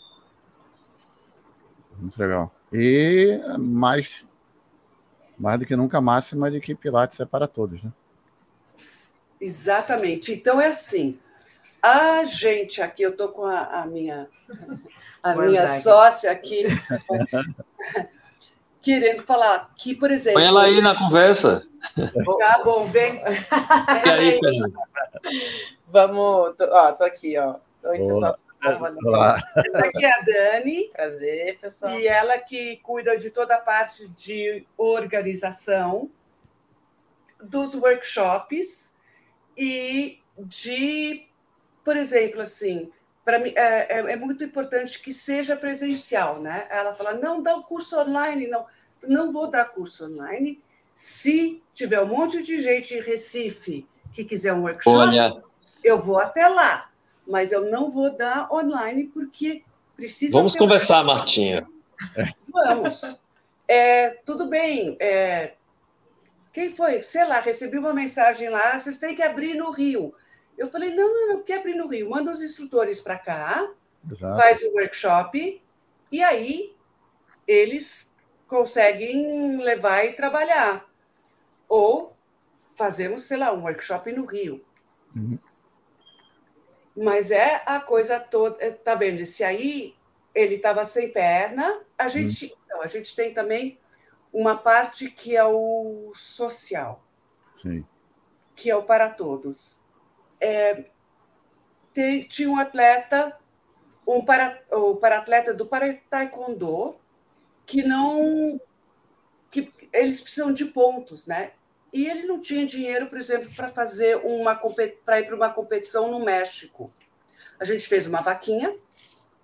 Muito legal. E mais, mais do que nunca máxima de que Pilates é para todos, né? Exatamente. Então é assim. A gente aqui, eu estou com a, a, minha, a minha sócia aqui, querendo falar que, por exemplo. Põe ela aí na conversa. Tá bom, vem. E aí, Vamos. Tô, ó, tô aqui, ó. Oi, pessoal. Olá. Essa aqui é a Dani. Prazer, pessoal. E ela que cuida de toda a parte de organização dos workshops e de, por exemplo, assim, para mim é, é, é, muito importante que seja presencial, né? Ela fala, não dá o curso online, não, não vou dar curso online. Se tiver um monte de gente em Recife que quiser um workshop, Olha. eu vou até lá, mas eu não vou dar online porque precisa. Vamos conversar, um... Martinha. Vamos. É, tudo bem. É, quem foi? Sei lá, recebi uma mensagem lá, vocês têm que abrir no Rio. Eu falei, não, não, não, quer abrir no Rio. Manda os instrutores para cá, Exato. faz o workshop, e aí eles conseguem levar e trabalhar. Ou fazemos, sei lá, um workshop no Rio. Uhum. Mas é a coisa toda, é, tá vendo? Esse aí, ele estava sem perna. A gente, uhum. não, a gente tem também uma parte que é o social, Sim. que é o para todos. É, tem, tinha um atleta, um para, o para atleta do para taekwondo, que não, que eles precisam de pontos, né? E ele não tinha dinheiro, por exemplo, para fazer uma para ir para uma competição no México. A gente fez uma vaquinha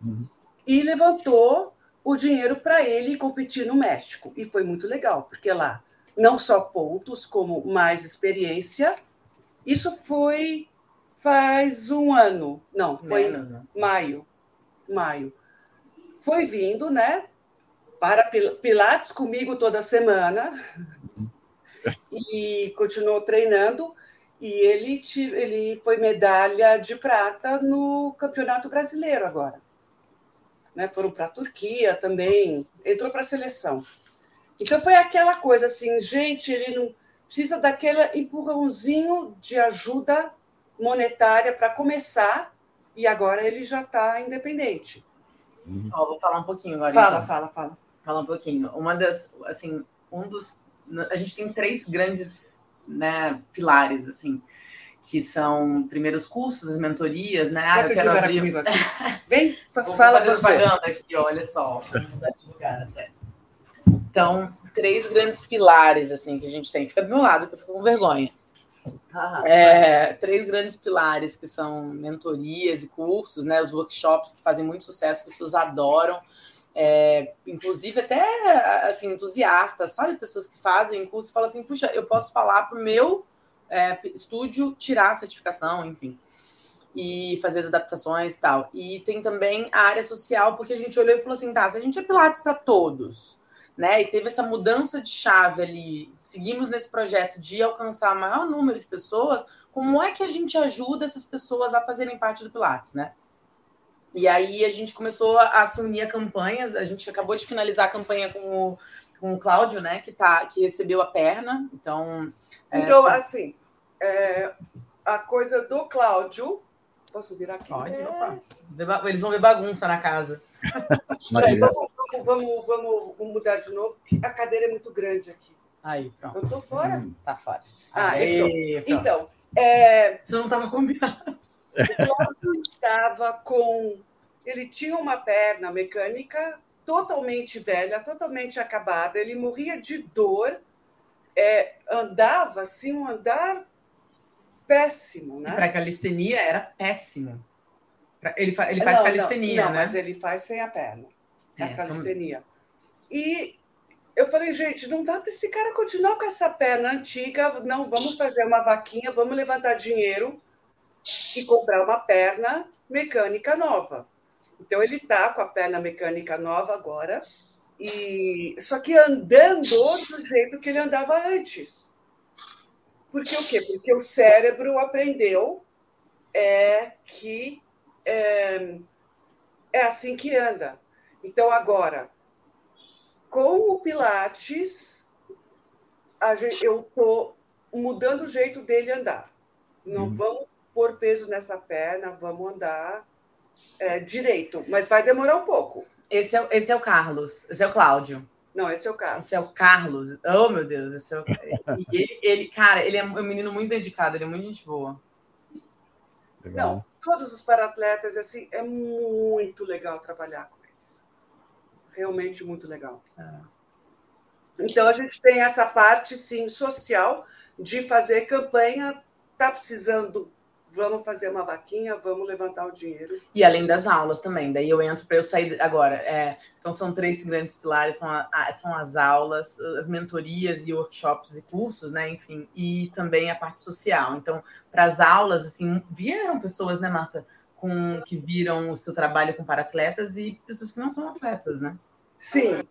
uhum. e levantou o dinheiro para ele competir no México. E foi muito legal, porque lá não só pontos, como mais experiência. Isso foi faz um ano. Não, foi não, não, não. maio. Maio. Foi vindo, né? Para Pilates comigo toda semana. E continuou treinando. E ele, ele foi medalha de prata no Campeonato Brasileiro agora né? foram para a Turquia também, entrou para a seleção. Então foi aquela coisa assim, gente, ele não precisa daquele empurrãozinho de ajuda monetária para começar e agora ele já está independente. Uhum. vou falar um pouquinho agora. Fala, então. fala, fala. Fala um pouquinho. Uma das, assim, um dos, a gente tem três grandes, né, pilares, assim que são primeiros cursos, as mentorias, né? Ah, eu quero abrir... comigo aqui. Vem, fala fazer propaganda aqui, olha só. Vamos mudar de lugar até. Então, três grandes pilares assim que a gente tem. Fica do meu lado, que eu fico com vergonha. Ah, é, três grandes pilares que são mentorias e cursos, né? Os workshops que fazem muito sucesso, que pessoas adoram. É, inclusive até assim entusiastas, sabe, pessoas que fazem curso e falam assim, puxa, eu posso falar para o meu é, estúdio tirar a certificação, enfim, e fazer as adaptações e tal. E tem também a área social, porque a gente olhou e falou assim, tá, se a gente é Pilates para todos, né, e teve essa mudança de chave ali, seguimos nesse projeto de alcançar o maior número de pessoas, como é que a gente ajuda essas pessoas a fazerem parte do Pilates, né? E aí a gente começou a se unir a campanhas, a gente acabou de finalizar a campanha com o, com o Cláudio, né, que, tá, que recebeu a perna, então... É, então, foi... assim, é, a coisa do Cláudio. Posso virar aqui? Pode, é... Eles vão ver bagunça na casa. Peraí, vamos, vamos, vamos, mudar de novo. A cadeira é muito grande aqui. Aí, pronto. Eu tô fora? Hum, tá fora. Ah, Aí, então. É... Você não estava combinado. O Cláudio estava com. Ele tinha uma perna mecânica totalmente velha, totalmente acabada. Ele morria de dor. É, andava assim, um andar péssimo, né? Para calistenia era péssimo. Ele, fa ele faz não, calistenia, não, não, né? mas ele faz sem a perna. É, a calistenia. Então... E eu falei, gente, não dá para esse cara continuar com essa perna antiga. Não, vamos fazer uma vaquinha, vamos levantar dinheiro e comprar uma perna mecânica nova. Então ele está com a perna mecânica nova agora, e só que andando do jeito que ele andava antes. Porque o quê? Porque o cérebro aprendeu é, que é, é assim que anda. Então agora, com o Pilates, gente, eu estou mudando o jeito dele andar. Não uhum. vamos pôr peso nessa perna, vamos andar é, direito, mas vai demorar um pouco. Esse é, esse é o Carlos, esse é o Cláudio. Não, esse é o Carlos. Esse é o Carlos. Oh, meu Deus, esse é o... ele, ele, cara, ele é um menino muito dedicado, ele é muito gente boa. Legal. Não, todos os paratletas, assim, é muito legal trabalhar com eles. Realmente muito legal. É. Então, a gente tem essa parte, sim, social, de fazer campanha, tá precisando vamos fazer uma vaquinha, vamos levantar o dinheiro. E além das aulas também, daí eu entro para eu sair agora. É, então são três grandes pilares, são, a, são as aulas, as mentorias e workshops e cursos, né? Enfim, e também a parte social. Então, para as aulas, assim, vieram pessoas, né, Marta, com que viram o seu trabalho com paratletas e pessoas que não são atletas, né? Sim.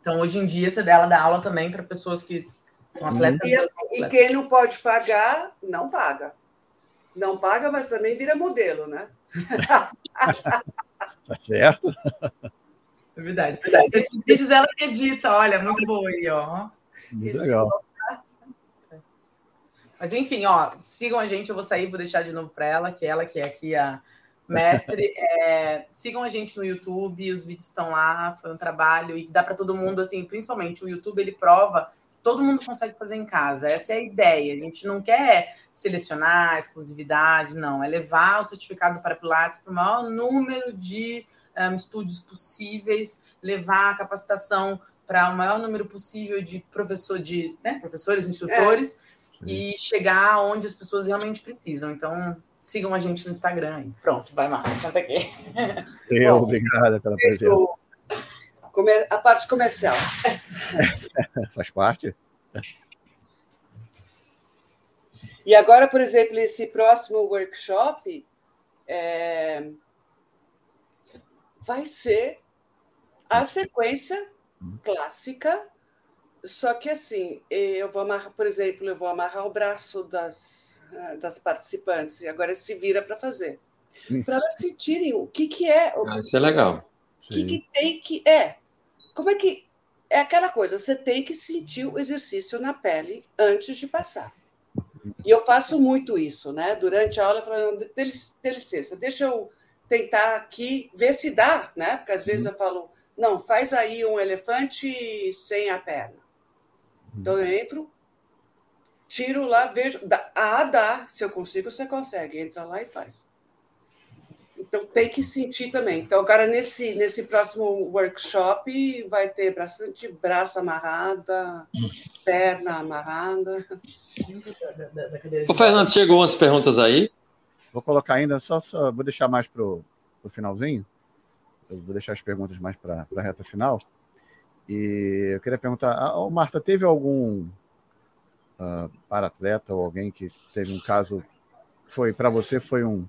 Então, hoje em dia, você dela dá aula também para pessoas que são atletas. E, assim, e quem não pode pagar, não paga. Não paga, mas também vira modelo, né? tá certo. É verdade. Esses vídeos ela edita, olha, muito boa aí, ó. Muito legal. Mas enfim, ó, sigam a gente, eu vou sair, vou deixar de novo para ela, que é ela que é aqui a mestre. É, sigam a gente no YouTube, os vídeos estão lá, foi um trabalho e dá para todo mundo, assim, principalmente o YouTube, ele prova todo mundo consegue fazer em casa. Essa é a ideia. A gente não quer selecionar exclusividade, não. É levar o certificado para Pilates para o maior número de um, estúdios possíveis, levar a capacitação para o maior número possível de professor, de né, professores, instrutores, é. e chegar onde as pessoas realmente precisam. Então, sigam a gente no Instagram. Pronto, vai, Marcos, senta aqui. Eu, obrigada pela presença a parte comercial. Faz parte. E agora, por exemplo, esse próximo workshop é... vai ser a sequência clássica, só que assim, eu vou amarrar, por exemplo, eu vou amarrar o braço das, das participantes e agora se vira para fazer. Hum. Para elas sentirem o que, que é. Ah, isso é legal. O que, que tem que. É, como é que. É aquela coisa, você tem que sentir o exercício na pele antes de passar. E eu faço muito isso, né? Durante a aula, falando, dê licença, deixa eu tentar aqui ver se dá, né? Porque às vezes uhum. eu falo, não, faz aí um elefante sem a perna. Então eu entro, tiro lá, vejo. Dá, ah, dá. Se eu consigo, você consegue. Entra lá e faz. Então tem que sentir também. Então, agora, nesse, nesse próximo workshop, vai ter bastante braço amarrada, perna amarrada. O Fernando, chegou umas perguntas aí. Vou colocar ainda, só, só vou deixar mais para o finalzinho. Eu vou deixar as perguntas mais para a reta final. E eu queria perguntar, oh, Marta, teve algum uh, para-atleta ou alguém que teve um caso, foi para você foi um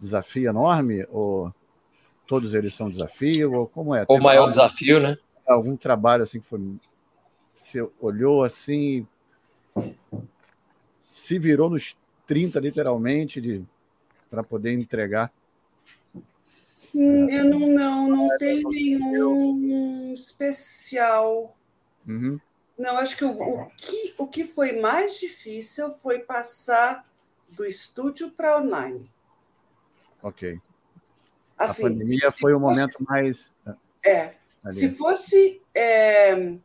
desafio enorme? Ou todos eles são desafio? Ou como é? O maior algum, desafio, né? Algum trabalho assim que foi. Você olhou assim, se virou nos 30, literalmente, de para poder entregar? Hum, eu não, não, não tenho nenhum especial. Uhum. Não, acho que o, o, que o que foi mais difícil foi passar do estúdio para online. Ok. Assim, a pandemia foi o momento mais. É. Ali. Se fosse. É, uh,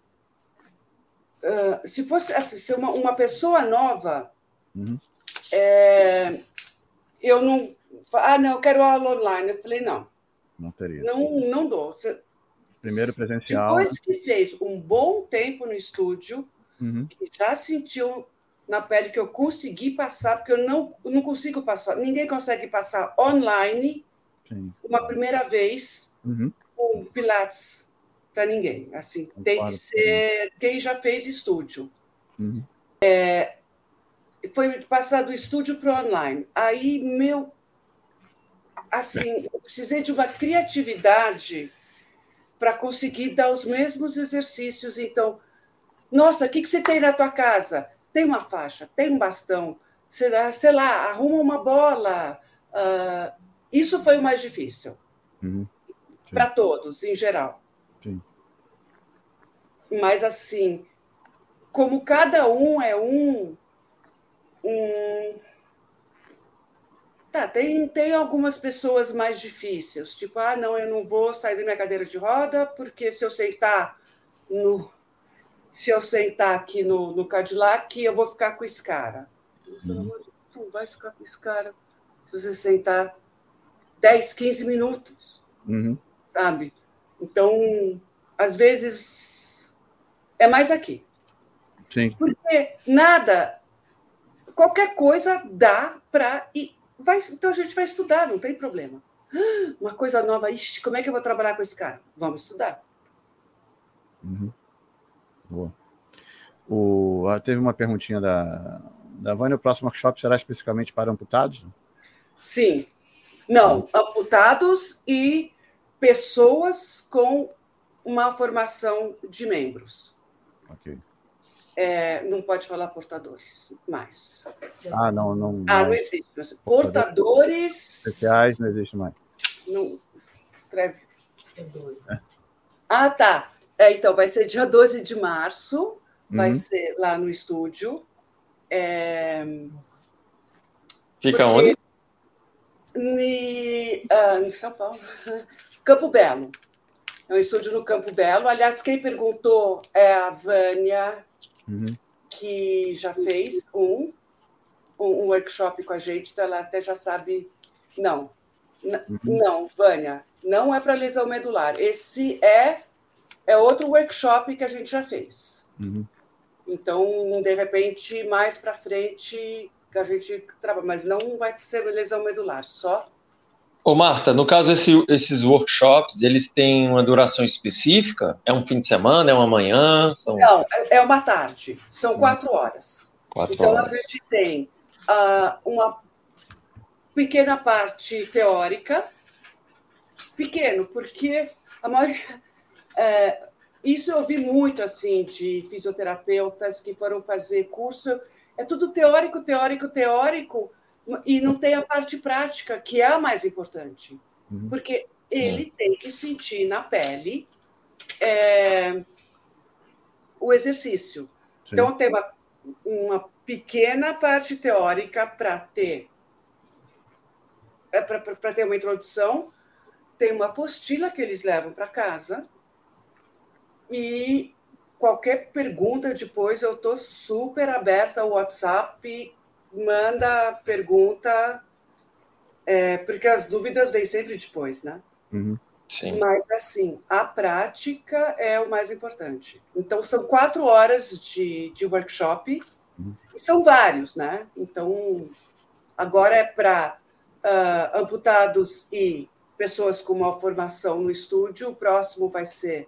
se fosse assim, se uma, uma pessoa nova, uhum. é, eu não. Ah, não, eu quero aula online. Eu falei, não. Não teria. Não, não dou. Você, Primeiro presencial. Depois né? que fez um bom tempo no estúdio, uhum. que já sentiu na pele que eu consegui passar, porque eu não, não consigo passar. Ninguém consegue passar online Sim. uma primeira vez uhum. um Pilates para ninguém. Assim, tem que ser quem já fez estúdio. Uhum. É, foi passar do estúdio para online. Aí, meu. Assim, eu precisei de uma criatividade para conseguir dar os mesmos exercícios. Então, nossa, o que, que você tem na tua casa? Tem uma faixa, tem um bastão, será, sei lá, arruma uma bola. Uh, isso foi o mais difícil. Uhum. Para todos, em geral. Sim. Mas, assim, como cada um é um. um tá, tem, tem algumas pessoas mais difíceis, tipo, ah, não, eu não vou sair da minha cadeira de roda, porque se eu sentar no. Se eu sentar aqui no, no Cadillac, eu vou ficar com esse cara. Deus, não vai ficar com esse cara se você sentar 10, 15 minutos. Uhum. Sabe? Então, às vezes, é mais aqui. Sim. Porque nada, qualquer coisa dá para ir. Vai, então a gente vai estudar, não tem problema. Uma coisa nova, ixi, como é que eu vou trabalhar com esse cara? Vamos estudar. Uhum. Boa. O, ah, teve uma perguntinha da, da Vânia: o próximo workshop será especificamente para amputados? Sim. Não, amputados e pessoas com uma formação de membros. Ok. É, não pode falar portadores mais. Ah, não, não. Ah, não existe. Portadores. Especiais não existe mais. Não, escreve. É. Ah, tá. É, então, vai ser dia 12 de março, vai uhum. ser lá no estúdio. É... Fica onde? Em, uh, em São Paulo. Campo Belo. É um estúdio no Campo Belo. Aliás, quem perguntou é a Vânia uhum. que já fez um, um, workshop com a gente, então ela até já sabe. Não, uhum. não, Vânia, não é para lesão medular. Esse é, é outro workshop que a gente já fez. Uhum. Então, de repente, mais para frente, que a gente trabalha, mas não vai ser lesão medular, só Ô Marta, no caso esse, esses workshops, eles têm uma duração específica? É um fim de semana, é uma manhã? São... Não, é, é uma tarde, são hum. quatro horas. Quatro então horas. a gente tem uh, uma pequena parte teórica, pequeno, porque a maioria, é, isso eu ouvi muito assim de fisioterapeutas que foram fazer curso, é tudo teórico, teórico, teórico, e não tem a parte prática, que é a mais importante. Uhum. Porque ele tem que sentir na pele é, o exercício. Sim. Então, tem uma, uma pequena parte teórica para ter é, para ter uma introdução, tem uma apostila que eles levam para casa e qualquer pergunta depois eu estou super aberta ao WhatsApp manda pergunta, é, porque as dúvidas vêm sempre depois, né? Uhum. Mas, assim, a prática é o mais importante. Então, são quatro horas de, de workshop, uhum. e são vários, né? Então, agora é para uh, ah, amputados e pessoas com uma formação no estúdio, o próximo vai ser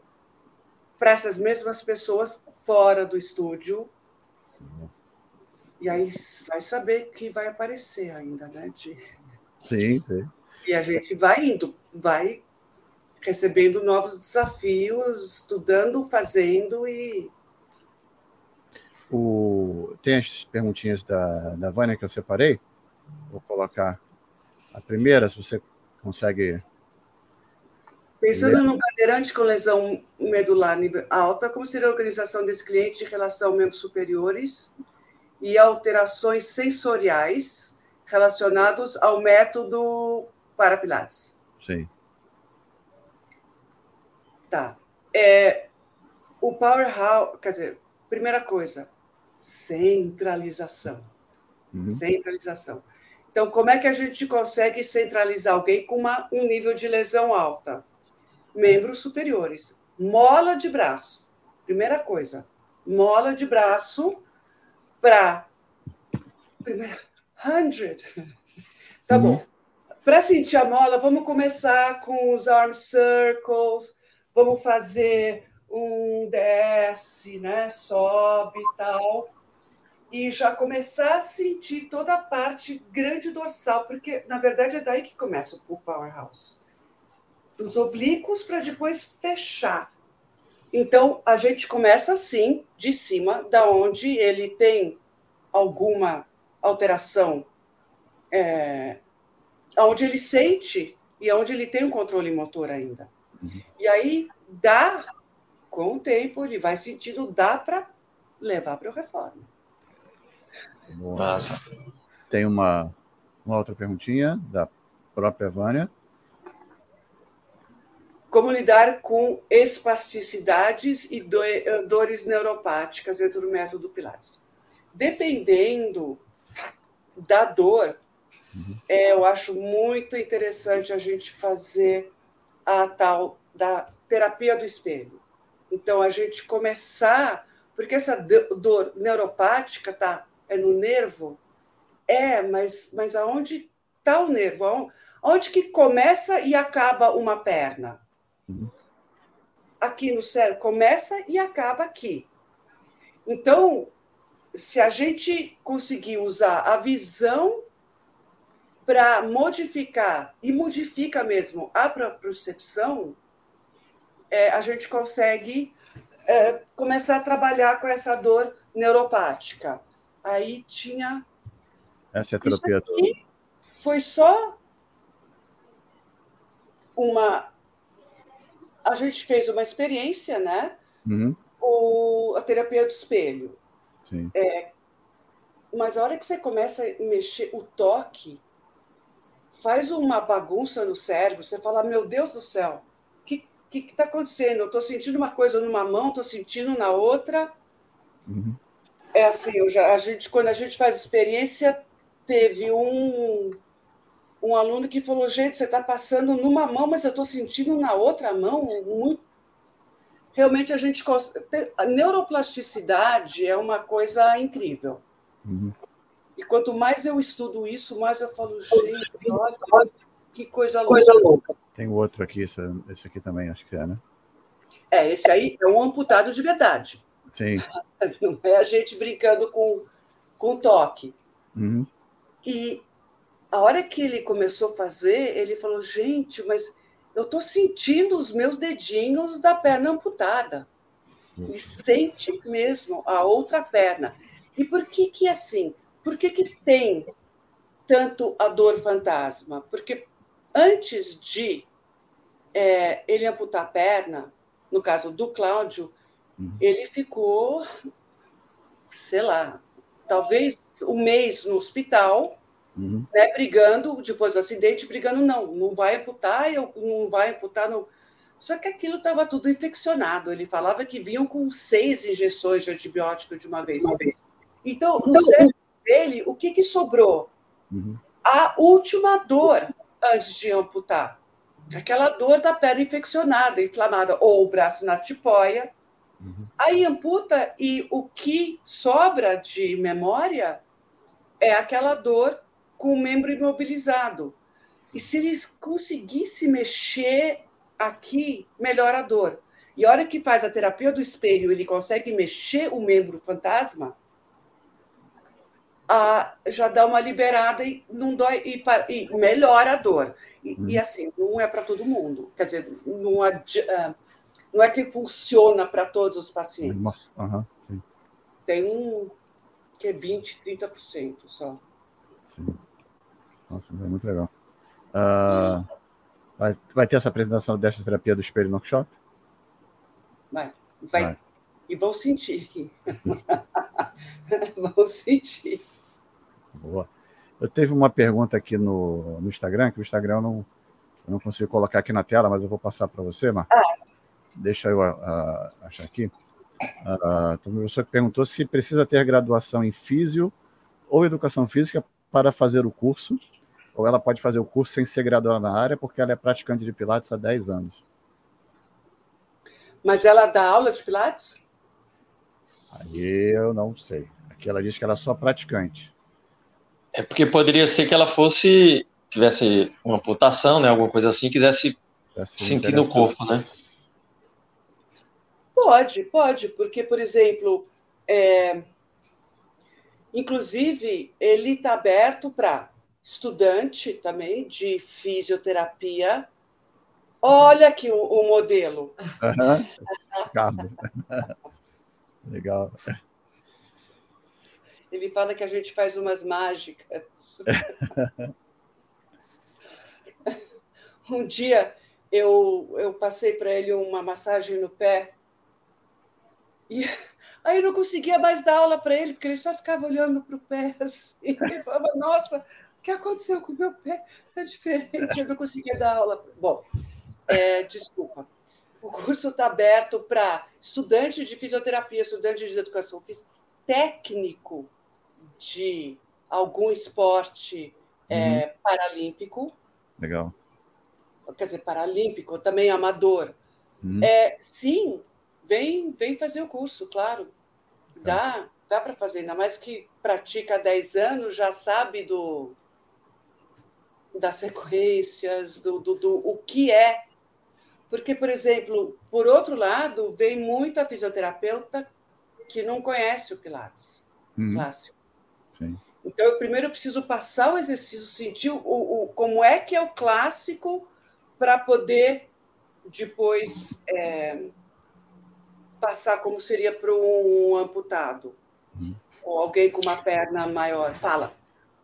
para essas mesmas pessoas fora do estúdio. Uhum. E aí vai saber que vai aparecer ainda, né? De... Sim, sim. E a gente vai indo, vai recebendo novos desafios, estudando, fazendo e. O... Tem as perguntinhas da, da Vânia que eu separei. Vou colocar a primeira, se você consegue. Pensando num cadeirante com lesão medular nível alta, como seria a organização desse cliente em relação a membros superiores? e alterações sensoriais relacionados ao método para Pilates. Sim. Tá. É, o Powerhouse, quer dizer, primeira coisa, centralização. Uhum. Centralização. Então, como é que a gente consegue centralizar alguém com uma, um nível de lesão alta? Membros superiores. Mola de braço. Primeira coisa. Mola de braço para. Primeiro, 100. Tá uhum. bom. Para sentir a mola, vamos começar com os arm circles, vamos fazer um desce, né? Sobe e tal. E já começar a sentir toda a parte grande dorsal, porque na verdade é daí que começa o powerhouse. Dos oblíquos para depois fechar. Então a gente começa assim, de cima, da onde ele tem alguma alteração, é, onde ele sente e onde ele tem um controle motor ainda. Uhum. E aí dá com o tempo, ele vai sentindo, dá para levar para o reforma. Nossa. Tem uma, uma outra perguntinha da própria Vânia. Como lidar com espasticidades e dores neuropáticas dentro do método Pilates? Dependendo da dor, uhum. é, eu acho muito interessante a gente fazer a tal da terapia do espelho. Então, a gente começar, porque essa dor neuropática tá é no nervo, é, mas, mas aonde está o nervo? Onde que começa e acaba uma perna? Aqui no cérebro, começa e acaba aqui. Então, se a gente conseguir usar a visão para modificar, e modifica mesmo a percepção, é, a gente consegue é, começar a trabalhar com essa dor neuropática. Aí tinha. Essa é a terapia. Foi só uma. A gente fez uma experiência, né? Uhum. O, a terapia do espelho. Sim. É, mas a hora que você começa a mexer o toque, faz uma bagunça no cérebro, você fala, meu Deus do céu, que está acontecendo? Eu estou sentindo uma coisa numa mão, estou sentindo na outra. Uhum. É assim, já, a gente, quando a gente faz experiência, teve um, um aluno que falou: gente, você está passando numa mão, mas eu estou sentindo na outra mão. Muito... Realmente a gente. A neuroplasticidade é uma coisa incrível. Uhum. E quanto mais eu estudo isso, mais eu falo, gente, olha que coisa, coisa louca. Tem outro aqui, esse, esse aqui também, acho que é, né? É, esse aí é um amputado de verdade. Sim. Não é a gente brincando com, com toque. Uhum. E a hora que ele começou a fazer, ele falou: gente, mas eu estou sentindo os meus dedinhos da perna amputada. Ele sente mesmo a outra perna. E por que que é assim? Por que, que tem tanto a dor fantasma? Porque antes de é, ele amputar a perna, no caso do Cláudio, uhum. ele ficou, sei lá, talvez um mês no hospital, uhum. né, brigando, depois do acidente, brigando, não, não vai amputar, eu, não vai amputar, não. Só que aquilo estava tudo infeccionado. Ele falava que vinham com seis injeções de antibiótico de uma vez. Uma vez. Então, no então, cérebro dele, o que, que sobrou? Uhum. A última dor antes de amputar. Aquela dor da perna infeccionada, inflamada, ou o braço na tipóia. Uhum. Aí amputa e o que sobra de memória é aquela dor com o membro imobilizado. E se ele conseguisse mexer aqui, melhora a dor. E a hora que faz a terapia do espelho, ele consegue mexer o membro fantasma, ah, já dá uma liberada e não dói e, e melhora a dor. E, hum. e, assim, não é para todo mundo. Quer dizer, não, é, não é que funciona para todos os pacientes. Uhum, Tem um que é 20, 30% só. Sim. Nossa, é muito legal. Uh, vai, vai ter essa apresentação desta terapia do espelho no workshop? Vai. Vai. vai. E vão sentir. vão sentir. Boa. Eu teve uma pergunta aqui no, no Instagram, que o Instagram eu não, eu não consigo colocar aqui na tela, mas eu vou passar para você, Mar. Ah. Deixa eu uh, achar aqui. Uh, então, uma pessoa que perguntou se precisa ter graduação em físio ou educação física para fazer o curso, ou ela pode fazer o curso sem ser graduada na área, porque ela é praticante de Pilates há 10 anos. Mas ela dá aula de Pilates? Aí eu não sei. Aqui ela diz que ela é só praticante. É porque poderia ser que ela fosse, tivesse uma amputação, né, alguma coisa assim, quisesse sentir no corpo, né? Pode, pode, porque, por exemplo, é... inclusive, ele está aberto para estudante também de fisioterapia. Olha aqui o, o modelo. Uhum. Legal. Ele fala que a gente faz umas mágicas. um dia eu, eu passei para ele uma massagem no pé e aí eu não conseguia mais dar aula para ele, porque ele só ficava olhando para o pé assim. Ele falava, nossa, o que aconteceu com o meu pé? Está diferente, eu não conseguia dar aula. Bom, é, desculpa. O curso está aberto para estudante de fisioterapia, estudante de educação física, técnico de algum esporte é, uhum. é, paralímpico. Legal. Quer dizer, paralímpico, também amador. Uhum. É, sim, vem, vem fazer o curso, claro. Tá. Dá, dá para fazer, ainda mais que pratica há 10 anos, já sabe do das sequências, do, do, do o que é. Porque, por exemplo, por outro lado, vem muita fisioterapeuta que não conhece o Pilates uhum. clássico. Sim. Então, eu primeiro preciso passar o exercício, sentir o, o como é que é o clássico para poder depois é, passar como seria para um amputado uhum. ou alguém com uma perna maior. Fala.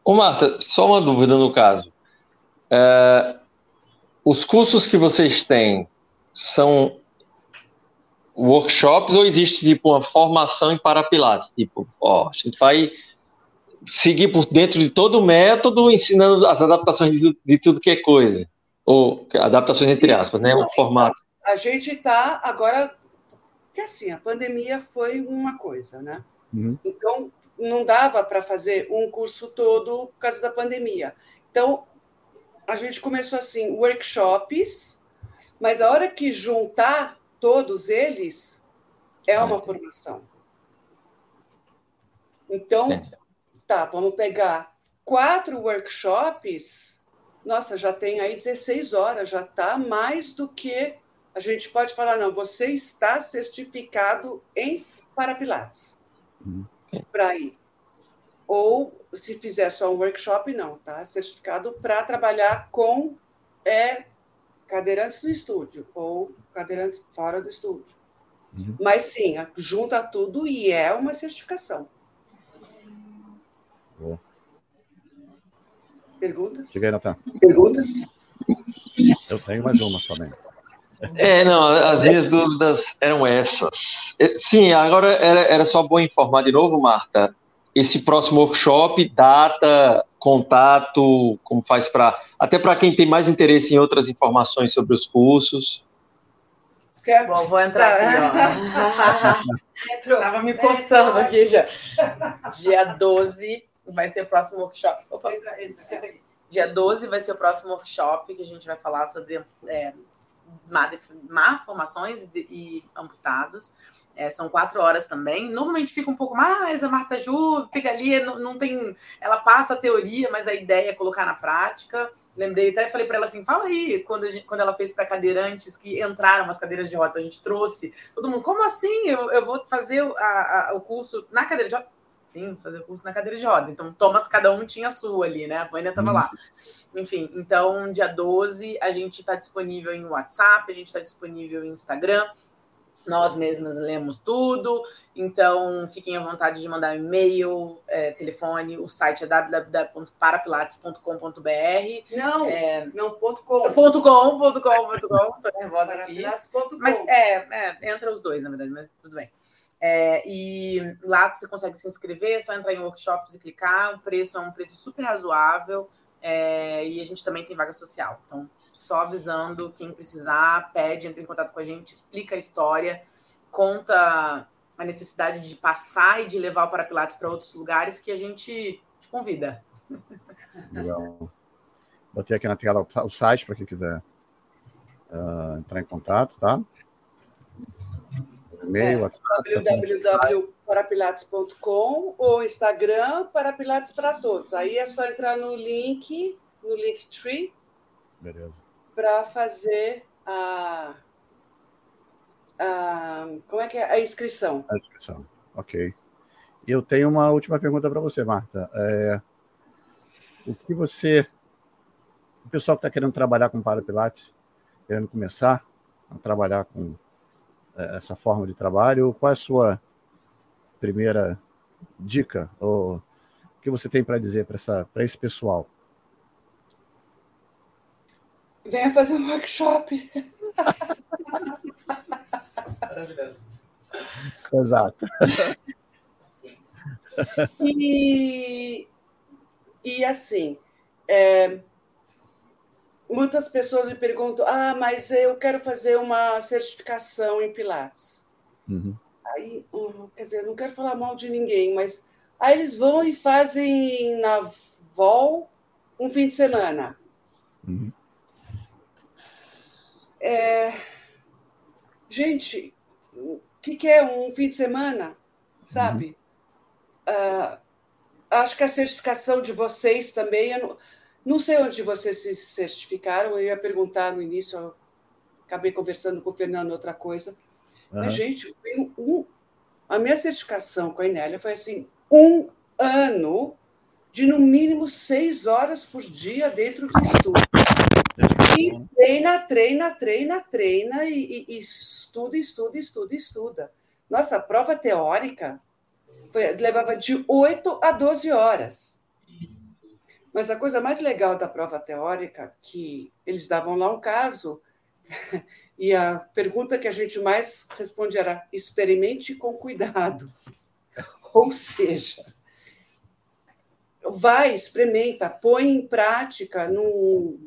Ô, Marta, só uma dúvida no caso. É, os cursos que vocês têm são workshops ou existe tipo uma formação em parapilates? Tipo, ó, a gente vai seguir por dentro de todo o método, ensinando as adaptações de, de tudo que é coisa. Ou adaptações entre aspas, né? O formato. A gente está agora. Que assim, a pandemia foi uma coisa, né? Uhum. Então, não dava para fazer um curso todo por causa da pandemia. Então, a gente começou assim, workshops, mas a hora que juntar todos eles, é uma formação. Então, Tá, vamos pegar quatro workshops. Nossa, já tem aí 16 horas, já está mais do que a gente pode falar, não, você está certificado em Parapilates uhum. para ir. Ou se fizer só um workshop, não, tá? Certificado para trabalhar com é, cadeirantes no estúdio ou cadeirantes fora do estúdio. Uhum. Mas sim, junta tudo e é uma certificação. Boa. Perguntas? Aí, Natan. Perguntas? Eu tenho mais uma somente. É, não, as minhas dúvidas eram essas. É, sim, agora era, era só bom informar de novo, Marta, esse próximo workshop, data, contato, como faz para. Até para quem tem mais interesse em outras informações sobre os cursos. Quer? Bom, vou entrar aqui, ó. Estava me coçando aqui já. Dia 12 vai ser o próximo workshop. Opa, Dia 12 vai ser o próximo workshop que a gente vai falar sobre é, malformações e, e amputados. É, são quatro horas também. Normalmente fica um pouco mais, a Marta Ju fica ali, não, não, tem. Ela passa a teoria, mas a ideia é colocar na prática. Lembrei, até falei para ela assim: fala aí, quando, gente, quando ela fez para cadeirantes que entraram as cadeiras de roda, a gente trouxe. Todo mundo, como assim? Eu, eu vou fazer a, a, o curso na cadeira de roda? Sim, fazer curso na cadeira de roda. Então, Thomas, cada um tinha a sua ali, né? A Vânia estava uhum. lá. Enfim, então, dia 12, a gente está disponível em WhatsApp, a gente está disponível em Instagram. Nós mesmas lemos tudo, então fiquem à vontade de mandar e-mail, é, telefone. O site é www.parapilates.com.br. Não, é, não, ponto .com. Ponto .com, ponto .com, ponto .com. Tô nervosa aqui. Mas é, é, entra os dois, na verdade, mas tudo bem. É, e lá você consegue se inscrever, é só entrar em workshops e clicar. O preço é um preço super razoável é, e a gente também tem vaga social. Então, só avisando quem precisar, pede, entra em contato com a gente, explica a história, conta a necessidade de passar e de levar o Parapilates para outros lugares que a gente te convida. Legal. Botei aqui na tela o site para quem quiser uh, entrar em contato, tá? E-mail, é, WhatsApp. www.parapilates.com ou Instagram Parapilates para todos. Aí é só entrar no link, no Linktree. Para fazer a, a, como é que é a inscrição. A inscrição, ok. Eu tenho uma última pergunta para você, Marta. É, o que você, o pessoal que está querendo trabalhar com Parapilates, querendo começar a trabalhar com é, essa forma de trabalho, qual é a sua primeira dica ou o que você tem para dizer para esse pessoal? Venha fazer um workshop. Maravilhoso. Exato. E, e assim, é, muitas pessoas me perguntam: ah, mas eu quero fazer uma certificação em Pilates. Uhum. Aí, hum, quer dizer, não quero falar mal de ninguém, mas aí eles vão e fazem na VOL um fim de semana. Uhum. É... Gente, o que, que, é um fim de semana? Sabe? Uhum. Uh, acho que a certificação de vocês também. Eu não, não sei onde vocês se certificaram, eu ia perguntar no início, acabei conversando com o Fernando outra coisa. Uhum. Mas, gente, foi um, a minha certificação com a Inélia foi assim: um ano de no mínimo seis horas por dia dentro do estudo. E treina, treina, treina, treina e, e, estuda, estuda, estuda, estuda. Nossa, a prova teórica foi, levava de 8 a 12 horas. Mas a coisa mais legal da prova teórica, que eles davam lá um caso, e a pergunta que a gente mais responde era: experimente com cuidado. Ou seja, vai, experimenta, põe em prática, no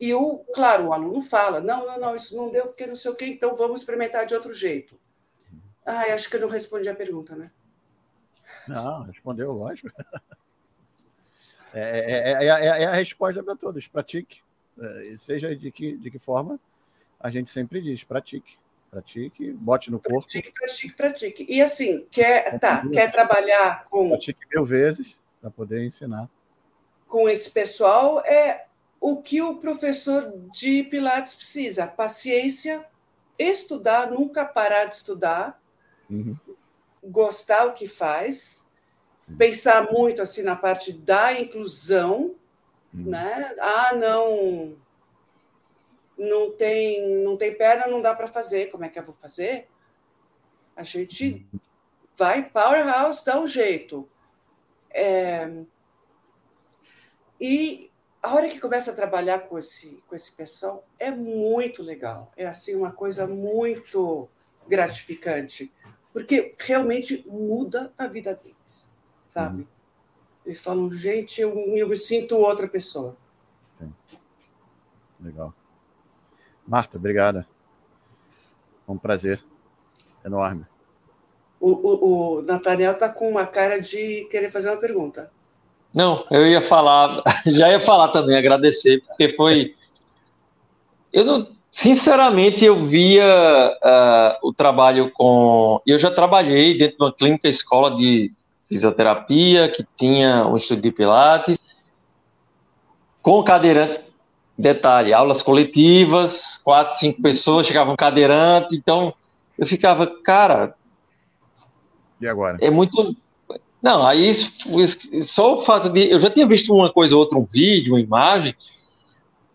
e o, claro, o aluno fala: não, não, não, isso não deu porque não sei o quê, então vamos experimentar de outro jeito. Ah, acho que eu não respondi a pergunta, né? Não, respondeu, lógico. É, é, é, é a resposta para todos: pratique. seja de que, de que forma, a gente sempre diz: pratique. Pratique, bote no corpo. Pratique, pratique, pratique. E assim, quer, tá, quer trabalhar com. Pratique mil vezes para poder ensinar. Com esse pessoal, é o que o professor de Pilates precisa: paciência, estudar, nunca parar de estudar, uhum. gostar o que faz. Pensar muito assim na parte da inclusão, uhum. né? Ah, não, não tem, não tem perna, não dá para fazer. Como é que eu vou fazer? A gente uhum. vai powerhouse, dá um jeito. É, e a hora que começa a trabalhar com esse, com esse pessoal é muito legal. É assim uma coisa muito gratificante, porque realmente muda a vida deles, sabe? Uhum. Eles falam, gente, eu, eu me sinto outra pessoa. Sim. Legal. Marta, obrigada. Foi um prazer enorme. O, o, o Nathaniel está com uma cara de querer fazer uma pergunta. Não, eu ia falar, já ia falar também, agradecer, porque foi. Eu não, sinceramente, eu via uh, o trabalho com. Eu já trabalhei dentro de uma clínica escola de fisioterapia, que tinha um estúdio de Pilates, com cadeirantes. Detalhe, aulas coletivas, quatro, cinco pessoas, chegavam um cadeirante, então eu ficava, cara. E agora? É muito não, aí só o fato de. Eu já tinha visto uma coisa ou outra, um vídeo, uma imagem,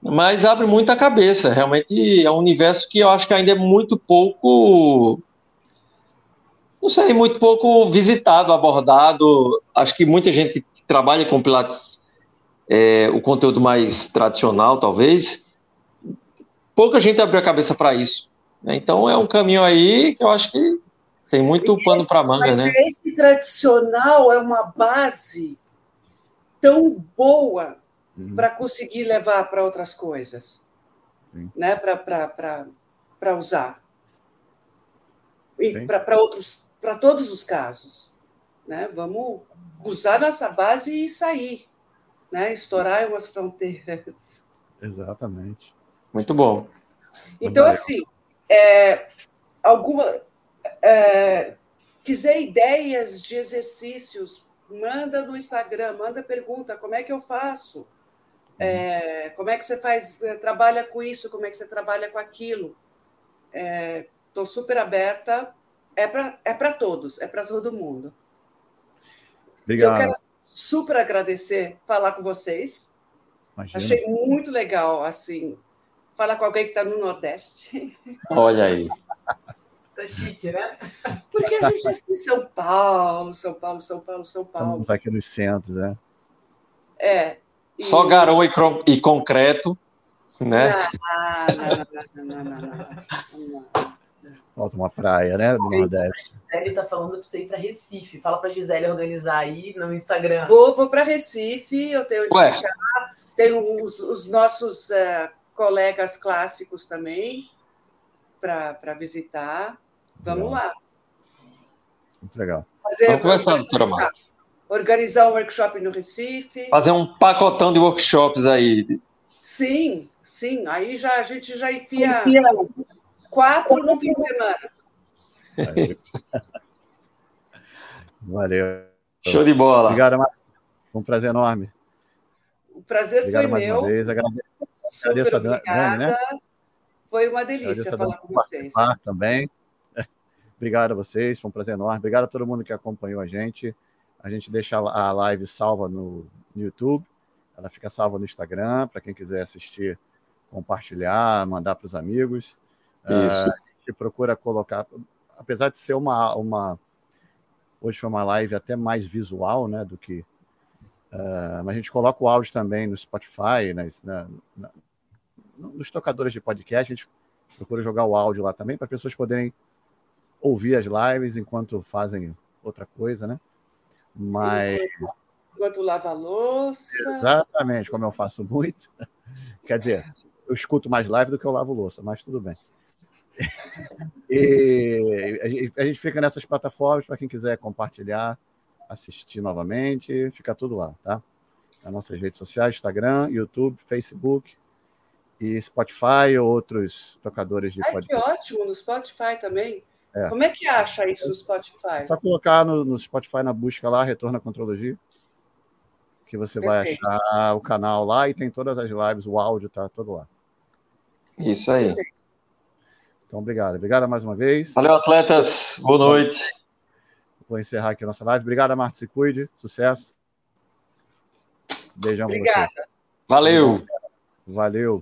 mas abre muito a cabeça. Realmente é um universo que eu acho que ainda é muito pouco. Não sei, muito pouco visitado, abordado. Acho que muita gente que trabalha com Pilates, é, o conteúdo mais tradicional, talvez, pouca gente abriu a cabeça para isso. Né? Então é um caminho aí que eu acho que tem muito esse, pano para manga, mas né? Esse tradicional é uma base tão boa uhum. para conseguir levar para outras coisas, né? Para usar. E para outros, para todos os casos. Né? Vamos usar nossa base e sair, né? estourar umas fronteiras. Exatamente. Muito bom. Então, assim, é, alguma, é, quiser ideias de exercícios, manda no Instagram, manda pergunta, como é que eu faço? É, como é que você faz, é, trabalha com isso, como é que você trabalha com aquilo? É, Estou super aberta. É para é todos, é para todo mundo. Obrigado. Eu quero super agradecer falar com vocês. Imagina. Achei muito legal, assim, falar com alguém que está no Nordeste. Olha aí. Tá chique, né? Porque a gente é assim, São Paulo, São Paulo, São Paulo, São Paulo. Estamos aqui nos centros, né? É. E... Só garoa e, e concreto, né? Não, não, não, não, Falta uma praia, né? Do Nordeste. Gisele está falando para você ir para Recife. Fala para Gisele organizar aí no Instagram. Vou, vou para Recife, eu tenho onde ficar. Tenho os, os nossos uh, colegas clássicos também para visitar. Vamos legal. lá. Muito legal. Fazer, Vamos conversar, doutora Marta. Organizar um workshop no Recife. Fazer um pacotão de workshops aí. Sim, sim. Aí já, a gente já enfia quatro no fim de semana. É Valeu. Show de bola. Obrigado, Marcos. Foi um prazer enorme. O prazer Obrigado foi meu. Uma vez. Agradeço, Super a Dani, né? Foi uma delícia falar com vocês. Também. Obrigado a vocês, foi um prazer enorme. Obrigado a todo mundo que acompanhou a gente. A gente deixa a live salva no, YouTube. Ela fica salva no Instagram, para quem quiser assistir, compartilhar, mandar para os amigos. Isso. Uh, a gente procura colocar, apesar de ser uma, uma. Hoje foi uma live até mais visual, né, do que. Uh, mas a gente coloca o áudio também no Spotify, nas, na, na, nos tocadores de podcast, a gente procura jogar o áudio lá também para as pessoas poderem ouvir as lives enquanto fazem outra coisa, né? Mas. Enquanto lava louça. Exatamente, como eu faço muito. Quer dizer, eu escuto mais live do que eu lavo louça, mas tudo bem. E a gente fica nessas plataformas para quem quiser compartilhar, assistir novamente, fica tudo lá, tá? Nas nossas redes sociais, Instagram, YouTube, Facebook, e Spotify ou outros tocadores de Ai, podcast. Que ótimo, no Spotify também. É. Como é que acha isso no Spotify? É só colocar no, no Spotify na busca lá, Retorno à Contrologia, que você Perfeito. vai achar o canal lá e tem todas as lives, o áudio tá todo lá. Isso aí. Então, obrigado. Obrigado mais uma vez. Valeu, atletas. Boa noite. Vou encerrar aqui a nossa live. Obrigado, Marta. Se cuide. Sucesso. Beijão Obrigada. você. Valeu. Valeu.